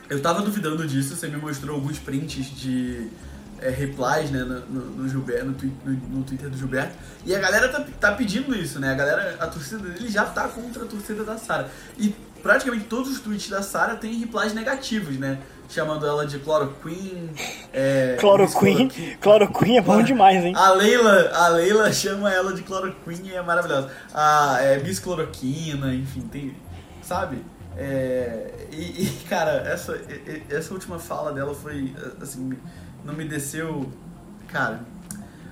Eu tava duvidando disso, você me mostrou alguns prints de é, replies, né, no, no, no Gilberto, no, no Twitter do Gilberto. E a galera tá, tá pedindo isso, né? A galera, a torcida dele já tá contra a torcida da Sara. E praticamente todos os tweets da Sara têm replies negativos, né? Chamando ela de chloroquine. É, Cloroquine, Miss cloroquine é bom demais, hein? A Leila, a Leila *laughs* chama ela de cloroquine e é maravilhosa. A é, Miss Cloroquina, enfim, tem. Sabe? É, e, e, *laughs* cara, essa, essa última fala dela foi, assim, não me desceu. Cara,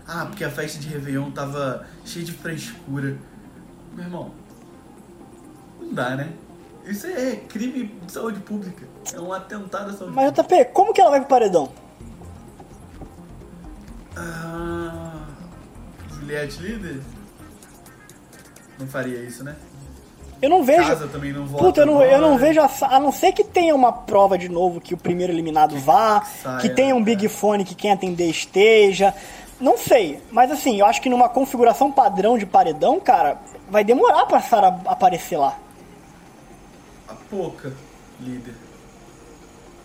ah, porque a festa de Réveillon tava cheia de frescura. Meu irmão, não dá, né? Isso é crime de saúde pública. É um atentado à saúde Mas pública. JP, como que ela vai pro paredão? Ah, Juliette líder? Não faria isso, né? Eu não vejo. Casa também não vota. Puta, eu não, eu não vejo a, a não ser que tenha uma prova de novo que o primeiro eliminado vá, saia, que tenha um né, Big Fone que quem atender esteja. Não sei, mas assim, eu acho que numa configuração padrão de paredão, cara, vai demorar pra Sara aparecer lá. A pouca líder.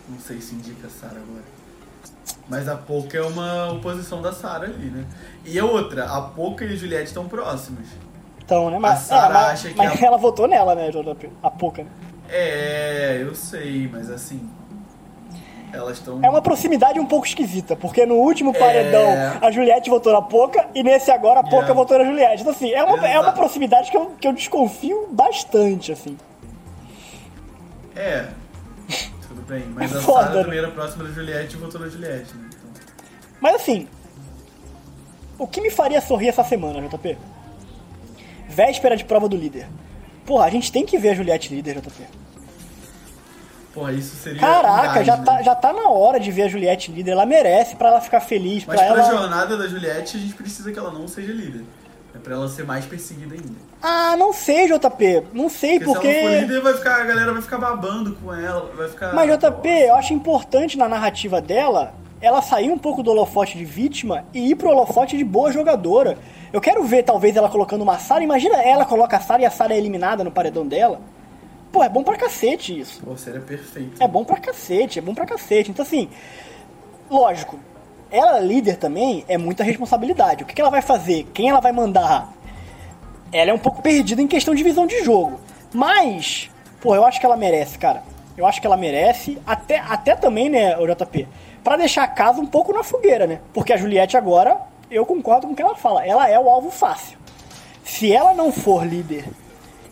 Não sei se indica a Sarah agora. Mas a Poca é uma oposição da Sarah ali, né? E a outra, a Poca e a Juliette estão próximas. Então, né? Mas, A Sarah é, mas, acha que mas a- ela votou nela, né, JP? A pouca, né? É, eu sei, mas assim. Elas estão. É uma proximidade um pouco esquisita, porque no último paredão É. a Juliette votou na Poca e nesse agora a Poca Yeah. votou na Juliette. Então, assim, é uma, é uma proximidade que eu, que eu desconfio bastante, assim. É. Tudo bem. Mas *laughs* a Foda, Sarah né? também era próxima da Juliette e votou na Juliette, né? Então, Mas assim, o que me faria sorrir essa semana, JP? Véspera de prova do líder. Porra, a gente tem que ver a Juliette líder, JP. porra, isso seria. Caraca, já, né? tá, já tá na hora de ver a Juliette líder. Ela merece pra ela ficar feliz, Mas pra pra ela. jornada da Juliette, a gente precisa que ela não seja líder. É pra ela ser mais perseguida ainda. Ah, não sei, JP. Não sei Porque, porque. se ela for líder, vai ficar, a galera vai ficar babando com ela, vai ficar. Mas, JP, eu acho importante na narrativa dela ela sair um pouco do holofote de vítima e ir pro holofote de boa jogadora. Eu quero ver, talvez, ela colocando uma Sara. Imagina ela coloca a Sara e a Sara é eliminada no paredão dela. Pô, é bom pra cacete isso. Pô, seria perfeito. É bom pra cacete, é bom pra cacete. Então, assim, lógico, ela líder também é muita responsabilidade. O que, que ela vai fazer? Quem ela vai mandar? Ela é um pouco perdida em questão de visão de jogo. Mas, pô, eu acho que ela merece, cara. Eu acho que ela merece, até, até também, né, o JP, pra deixar a casa um pouco na fogueira, né? Porque a Juliette agora, eu concordo com o que ela fala, ela é o alvo fácil. Se ela não for líder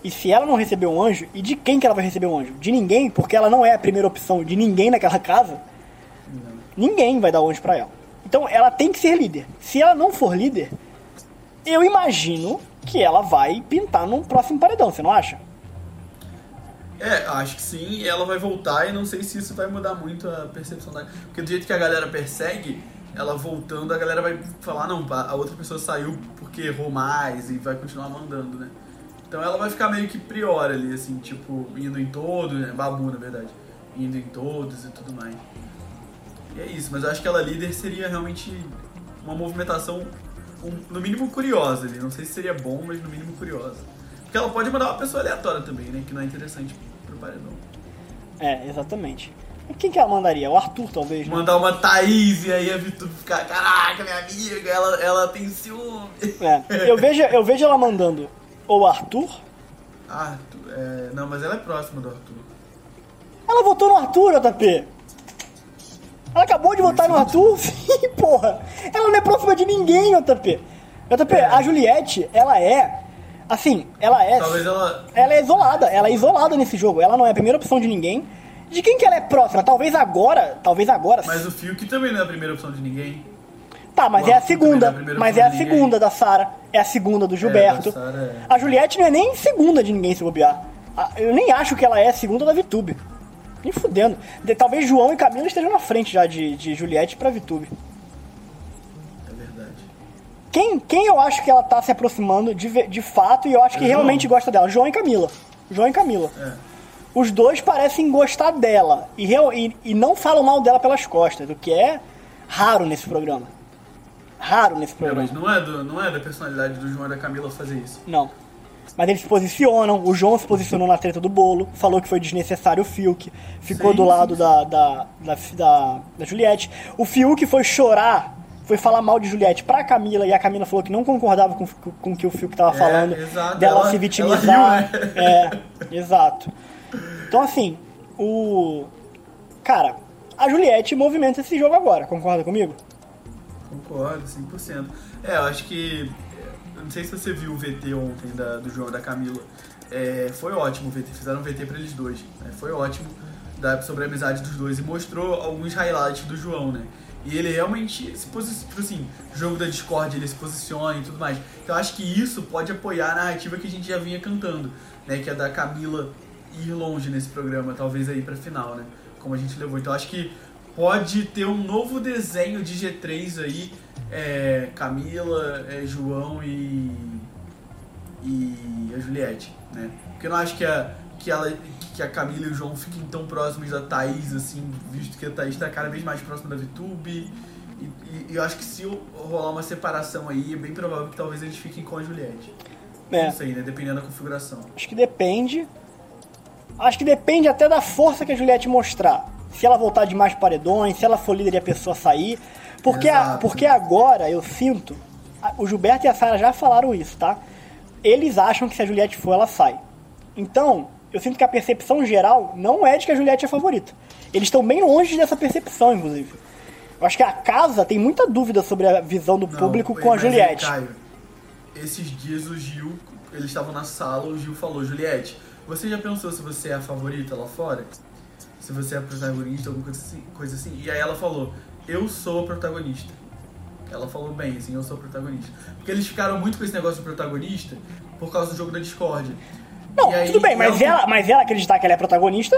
e se ela não receber um anjo, e de quem que ela vai receber um anjo? De ninguém, porque ela não é a primeira opção de ninguém naquela casa. Ninguém vai dar um anjo pra ela. Então ela tem que ser líder. Se ela não for líder, eu imagino que ela vai pintar num próximo paredão, você não acha? É, acho que sim, ela vai voltar e não sei se isso vai mudar muito a percepção da. Porque do jeito que a galera persegue, ela voltando, a galera vai falar, não, a outra pessoa saiu porque errou mais e vai continuar mandando, né? Então ela vai ficar meio que prior ali, assim, tipo, indo em todos, né? Babu, na verdade. Indo em todos e tudo mais. E é isso, mas eu acho que ela líder seria realmente uma movimentação, um- no mínimo curiosa ali. Não sei se seria bom, mas no mínimo curiosa. Porque ela pode mandar uma pessoa aleatória também, né? Que não é interessante pro paredão. É, exatamente. E quem que ela mandaria? O Arthur, talvez, né? Mandar uma Thaís e aí a Vitor ficar, caraca, minha amiga, ela, ela tem ciúme. É. Eu vejo, eu vejo ela mandando ou o Arthur. Arthur, é, não, mas ela é próxima do Arthur. Ela votou no Arthur, JP. Ela acabou de votar no Arthur? *laughs* Sim, porra. Ela não é próxima de ninguém, JP. JP, a Juliette, ela é. Assim, ela é. Talvez ela. Ela é isolada, ela é isolada nesse jogo. Ela não é a primeira opção de ninguém. De quem que ela é próxima? Talvez agora, talvez agora. Mas o Fiuk também não é a primeira opção de ninguém. Tá, mas o é a não é segunda. a Mas é a ninguém. segunda da Sara. É a segunda do Gilberto. da Sara, é. A Juliette não é nem segunda de ninguém se bobear. Eu nem acho que ela é a segunda da Vitube. Nem fudendo. De- Talvez João e Camila estejam na frente já de, de Juliette pra Vitube. É verdade. Quem, quem eu acho que ela tá se aproximando de, de fato e eu acho que É João. realmente gosta dela? João e Camila. João e Camila. É. Os dois parecem gostar dela e, e, e não falam mal dela pelas costas, o que é raro nesse programa. Raro nesse É, programa. mas não é, do, não é da personalidade do João e da Camila fazer isso. Não. Mas eles se posicionam, o João se posicionou na treta do bolo, falou que foi desnecessário o Fiuk, ficou Sim, do lado sim. da, da, da, da, da Juliette. O Fiuk foi chorar, foi falar mal de Juliette pra Camila, e a Camila falou que não concordava com, com o que o Fiuk tava É, falando, exato, dela ela- se ela vitimizar. riu, né? É, exato. Então assim, o. Cara, a Juliette movimenta esse jogo agora, concorda comigo? Concordo, 100%. É, eu acho que. Eu não sei se você viu o VT ontem da- do João da Camila. É, foi ótimo o VT, fizeram um VT pra eles dois. né? Foi ótimo da, sobre a amizade dos dois e mostrou alguns highlights do João, né? E ele realmente se posiciona, tipo assim, jogo da Discord, ele se posiciona e tudo mais. Então acho que isso pode apoiar a narrativa que a gente já vinha cantando, né? Que é da Camila ir longe nesse programa, talvez aí pra final, né? Como a gente levou. Então acho que pode ter um novo desenho de G3 aí. É, Camila, é, João e. e a Juliette, né? Porque eu não acho que a, que, ela, que a Camila e o João fiquem tão próximos da Thaís, assim, visto que a Thaís tá cada vez mais próxima da VTube. E, e- e eu acho que se rolar uma separação aí, é bem provável que talvez eles fiquem com a Juliette. É. Não sei, né? Dependendo da configuração. Acho que depende. Acho que depende até da força que a Juliette mostrar. Se ela voltar de mais paredões, se ela for líder e a pessoa sair. Porque, a- porque agora eu sinto. a- O Gilberto e a Sara já falaram isso, tá? Eles acham que se a Juliette for, ela sai. Então, eu sinto que a percepção geral não é de que a Juliette é a favorita. Eles estão bem longe dessa percepção, inclusive. Eu acho que a casa tem muita dúvida sobre a visão do Não, público com a aí, Juliette. Caio, esses dias o Gil, eles estavam na sala, o Gil falou, Juliette, você já pensou se você é a favorita lá fora? Se você é protagonista, alguma coisa assim, coisa assim? E aí ela falou, eu sou a protagonista. Ela falou bem, assim, eu sou a protagonista. Porque eles ficaram muito com esse negócio de protagonista por causa do jogo da Discord. Não, aí, tudo bem, mas ela- ela, mas ela acreditar que ela é protagonista,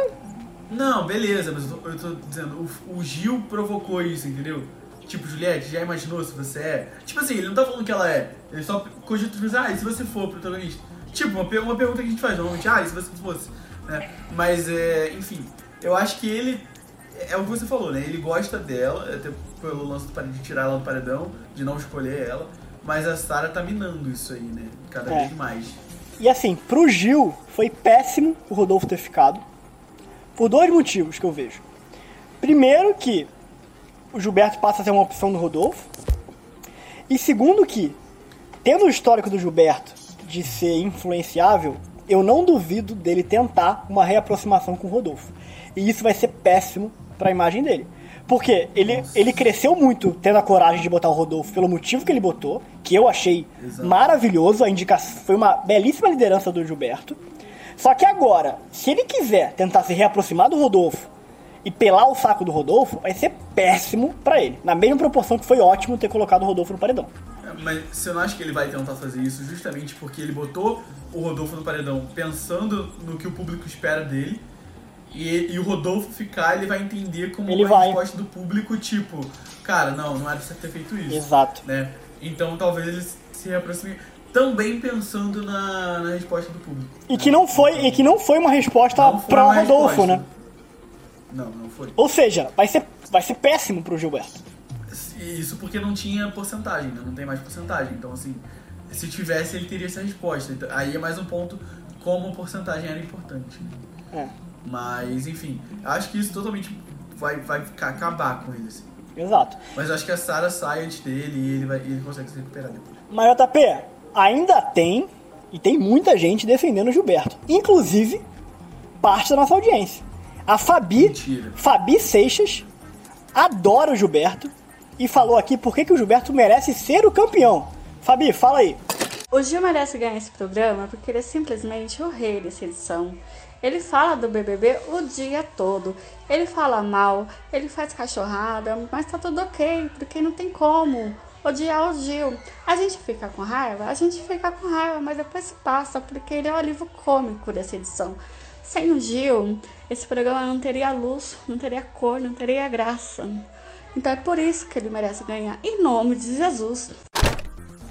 Não, beleza, mas eu tô, eu tô dizendo, o, o Gil provocou isso, entendeu? Tipo, Juliette, já imaginou se você é? Tipo assim, ele não tá falando que ela é. Ele só cogita, assim, ah, e se você for protagonista? Tipo, uma, uma pergunta que a gente faz normalmente, ah, e se você fosse? Né? Mas, é, enfim, eu acho que ele, é o que você falou, né? Ele gosta dela, até pelo lance de tirar ela do paredão, de não escolher ela. Mas a Sarah tá minando isso aí, né? Cada É. vez mais. E assim, pro Gil, foi péssimo o Rodolfo ter ficado. Por dois motivos que eu vejo. Primeiro que o Gilberto passa a ser uma opção do Rodolfo. E segundo que, tendo o histórico do Gilberto de ser influenciável, eu não duvido dele tentar uma reaproximação com o Rodolfo. E isso vai ser péssimo pra imagem dele. Porque ele, ele cresceu muito tendo a coragem de botar o Rodolfo pelo motivo que ele botou, que eu achei Exato. maravilhoso, a indicação foi uma belíssima liderança do Gilberto. Só que agora, se ele quiser tentar se reaproximar do Rodolfo e pelar o saco do Rodolfo, vai ser péssimo pra ele. Na mesma proporção que foi ótimo ter colocado o Rodolfo no paredão. Mas você não acha que ele vai tentar fazer isso justamente porque ele botou o Rodolfo no paredão pensando no que o público espera dele? E, e o Rodolfo ficar, ele vai entender como Ele uma vai. resposta do público, tipo, cara, não, não era pra ter feito isso. Exato. Né? Então talvez ele se reaproxime também pensando na, na resposta do público. E que não foi, e que não foi uma resposta uma Rodolfo, resposta. né? Não, não foi. Ou seja, vai ser, vai ser péssimo pro Gilberto. Isso porque não tinha porcentagem, né? Não tem mais porcentagem. Então, assim, se tivesse, ele teria essa resposta. Então, aí é mais um ponto como a porcentagem era importante. né? É, Mas, enfim, acho que isso totalmente vai, vai ficar, acabar com ele, assim. exato. Mas acho que a Sarah sai antes dele e ele, vai, ele consegue se recuperar depois. Mas JP, ainda tem, e tem muita gente defendendo o Gilberto. Inclusive, parte da nossa audiência. A Fabi, Mentira. Fabi Seixas, adora o Gilberto e falou aqui por que, que o Gilberto merece ser o campeão. Fabi, fala aí. O Gil merece ganhar esse programa porque ele é simplesmente o rei dessa edição. Ele fala do BBB o dia todo. Ele fala mal, ele faz cachorrada, mas tá tudo ok, porque não tem como odiar o Gil. A gente fica com raiva? A gente fica com raiva, mas depois passa, porque ele é o alívio cômico dessa edição. Sem o Gil, esse programa não teria luz, não teria cor, não teria graça. Então é por isso que ele merece ganhar, em nome de Jesus.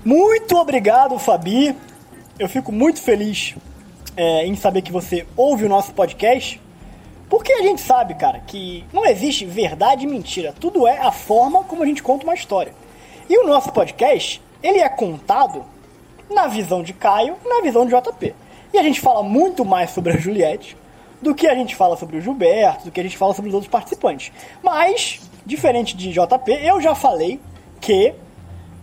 Muito obrigado, Fabi. Eu fico muito feliz é, em saber que você ouve o nosso podcast. Porque a gente sabe, cara, que não existe verdade e mentira. Tudo é a forma como a gente conta uma história. E o nosso podcast, ele é contado na visão de Caio e na visão de JP. E a gente fala muito mais sobre a Juliette do que a gente fala sobre o Gilberto, do que a gente fala sobre os outros participantes. Mas, diferente de JP, eu já falei que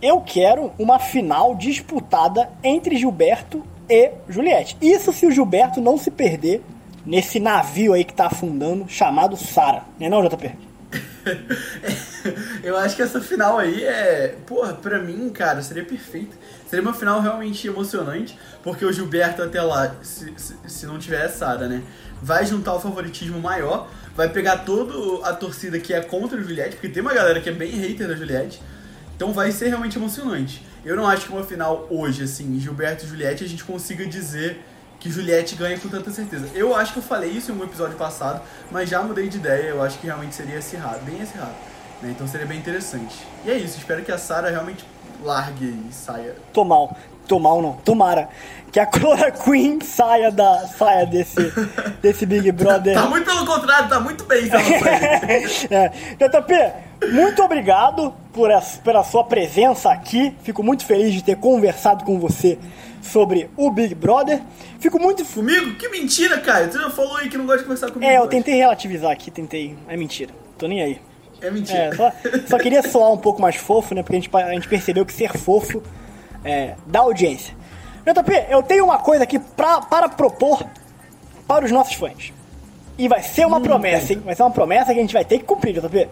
eu quero uma final disputada entre Gilberto e Juliette. Isso se o Gilberto não se perder nesse navio aí que tá afundando, chamado Sara. Não é não, JP? Eu acho que essa final aí é. Porra, pra mim, cara, seria perfeita. Seria uma final realmente emocionante, porque o Gilberto até lá, se, se, não tiver a Sara, né? Vai juntar o favoritismo maior, vai pegar toda a torcida que é contra o Juliette, porque tem uma galera que é bem hater da Juliette. Então vai ser realmente emocionante. Eu não acho que uma final hoje, assim, Gilberto e Juliette, a gente consiga dizer que Juliette ganha com tanta certeza. Eu acho que eu falei isso em um episódio passado, mas já mudei de ideia. Eu acho que realmente seria acirrado, bem acirrado. Né? Então seria bem interessante. E é isso, espero que a Sarah realmente largue e saia. Tô mal. Tô mal não. Tomara. Que a *laughs* Cora Queen saia, da, saia desse, desse Big Brother. Tá muito pelo contrário, tá muito bem sair. *laughs* é. JP, muito obrigado por a, pela sua presença aqui. Fico muito feliz de ter conversado com você sobre o Big Brother. Fico muito. Comigo? Que mentira, Caio. Tu já falou aí que não gosta de conversar comigo. É, eu tentei relativizar aqui, tentei. É mentira. Tô nem aí. É mentira. É, só, só queria soar um pouco mais fofo, né? Porque a gente, a gente percebeu que ser fofo é, dá audiência. JP, eu tenho uma coisa aqui pra, para propor para os nossos fãs. E vai ser uma promessa, hein? Vai ser uma promessa que a gente vai ter que cumprir, JP.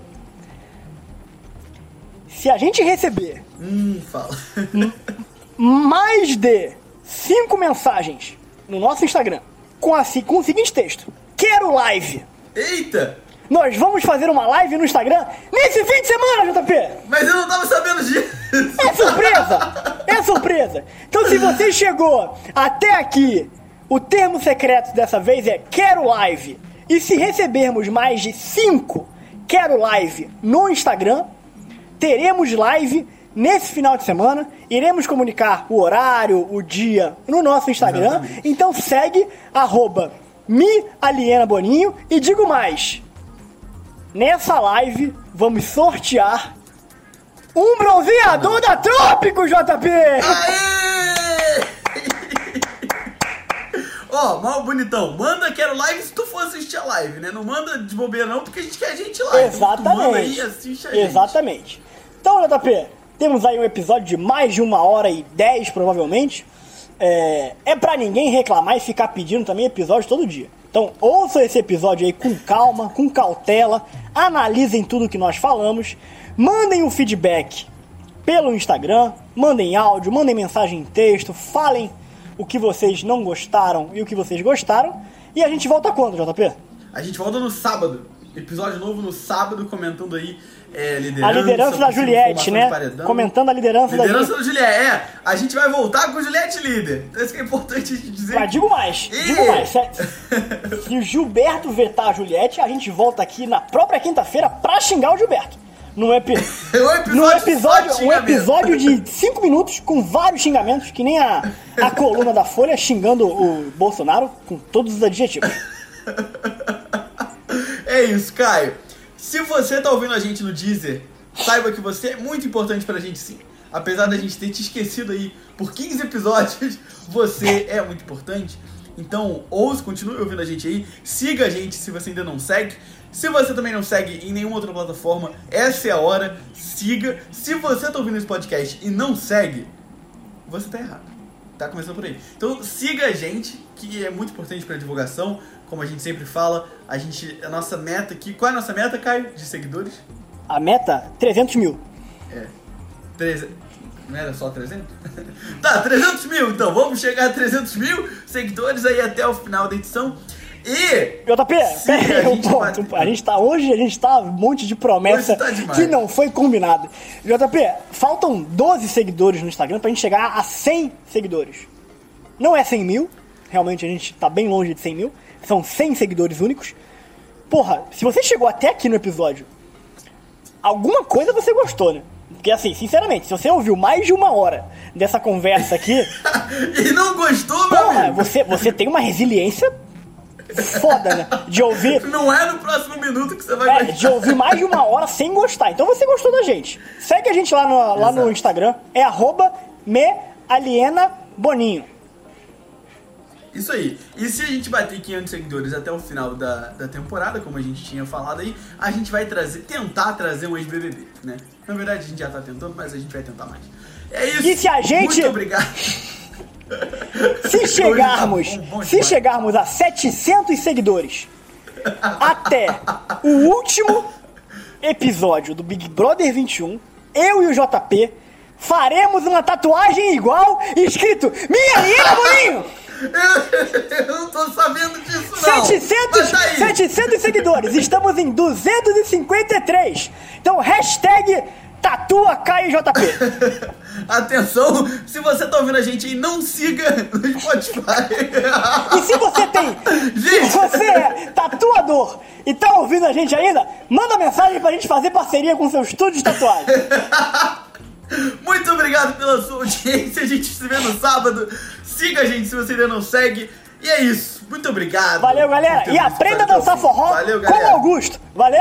Se a gente receber Hum, fala. *laughs* mais de cinco mensagens no nosso Instagram com, a, com o seguinte texto: Quero live! Eita! Nós vamos fazer uma live no Instagram nesse fim de semana, JP! Mas eu não tava sabendo disso! É surpresa! *laughs* Surpresa! Então, se você chegou até aqui, o termo secreto dessa vez é Quero Live. E se recebermos mais de 5 Quero Live no Instagram, teremos live nesse final de semana. Iremos comunicar o horário, o dia no nosso Instagram. Exatamente. Então segue, arroba me Aliena Boninho. E digo mais, nessa live vamos sortear um bronzeador da Trópico, JP! Aê! Ó, mal bonitão, manda quero live se tu for assistir a live, né? Não manda de bobeira não, porque a gente quer gente. Então, tu manda aí Exatamente. assiste a gente. Exatamente. Então, JP, temos aí um episódio de mais de uma hora e dez, provavelmente. É, é pra ninguém reclamar e ficar pedindo também episódio todo dia. Então, ouçam esse episódio aí com calma, com cautela, analisem tudo que nós falamos, mandem um feedback pelo Instagram, mandem áudio, mandem mensagem em texto, falem o que vocês não gostaram e o que vocês gostaram. E a gente volta quando, JP? A gente volta no sábado. Episódio novo no sábado, comentando aí é, liderança. A liderança da Juliette, né? Comentando a liderança, da Liderança Juliette. do Juliette, é. A gente vai voltar com o Juliette líder. Então, isso que é importante a gente dizer. Mas digo mais, Ih! digo mais. Se, *laughs* se o Gilberto vetar a Juliette, a gente volta aqui na própria quinta-feira pra xingar o Gilberto. Num, epi... *laughs* Um episódio num só episódio, de um episódio de 5 minutos com vários xingamentos, que nem a, a coluna da Folha xingando o Bolsonaro com todos os adjetivos. *laughs* É isso, Caio. Se você tá ouvindo a gente no Deezer, saiba que você é muito importante pra gente sim. Apesar da gente ter te esquecido aí por 15 episódios, *laughs* você é muito importante. Então, ouça, continue ouvindo a gente aí. Siga a gente se você ainda não segue. Se você também não segue em nenhuma outra plataforma, essa é a hora. Siga. Se você tá ouvindo esse podcast e não segue, você tá errado. Tá começando por aí. Então siga a gente, que é muito importante pra divulgação. Como a gente sempre fala, a gente. A nossa meta aqui. Qual é a nossa meta, Caio? De seguidores? A meta, 300 mil. É. Treze... Não era só 300? *laughs* tá, 300 mil então. Vamos chegar a 300 mil seguidores aí até o final da edição. E. JP, Sim, *laughs* pera aí a um gente ponto. vai- A gente tá, hoje a gente tá um monte de promessa tá que não foi combinado. JP, faltam 12 seguidores no Instagram pra gente chegar a 100 seguidores. Não é 100 mil, realmente a gente tá bem longe de 100 mil. São 100 seguidores únicos. Porra, se você chegou até aqui no episódio, alguma coisa você gostou, né? Porque assim, sinceramente, se você ouviu mais de uma hora dessa conversa aqui, *laughs* E não gostou, meu porra, amigo? você, você tem uma resiliência foda, né? De ouvir Não é no próximo minuto que você vai É, gostar. de ouvir mais de uma hora sem gostar. Então você gostou da gente. Segue a gente lá no, lá no. Instagram. É arroba mealienaboninho. Isso aí. E se a gente bater 500 seguidores até o final da, da temporada, como a gente tinha falado aí, a gente vai trazer, tentar trazer um ex-BBB, né? Na verdade, a gente já tá tentando, mas a gente vai tentar mais. É isso. E se a gente- Muito obrigado. Se chegarmos, tá bom, bom se chegarmos a 700 seguidores até o último episódio do Big Brother 21, eu e o JP faremos uma tatuagem igual escrito Minha Aliena Boninho! Eu não tô sabendo disso, não. 700, Mas tá aí. 700 seguidores, estamos em 253. Então, hashtag tatua Caio JP. *laughs* Atenção, se você tá ouvindo a gente aí, não siga no Spotify. E se você tem, *laughs* se Gente. você é tatuador e tá ouvindo a gente ainda, manda mensagem pra gente fazer parceria com seu estúdio de tatuagem. *laughs* Muito obrigado pela sua audiência. A gente se vê no sábado. Siga a gente se você ainda não segue. E é isso. Muito obrigado. Valeu, galera. E aprenda a o dançar forró Valeu, com. Augusto. Valeu!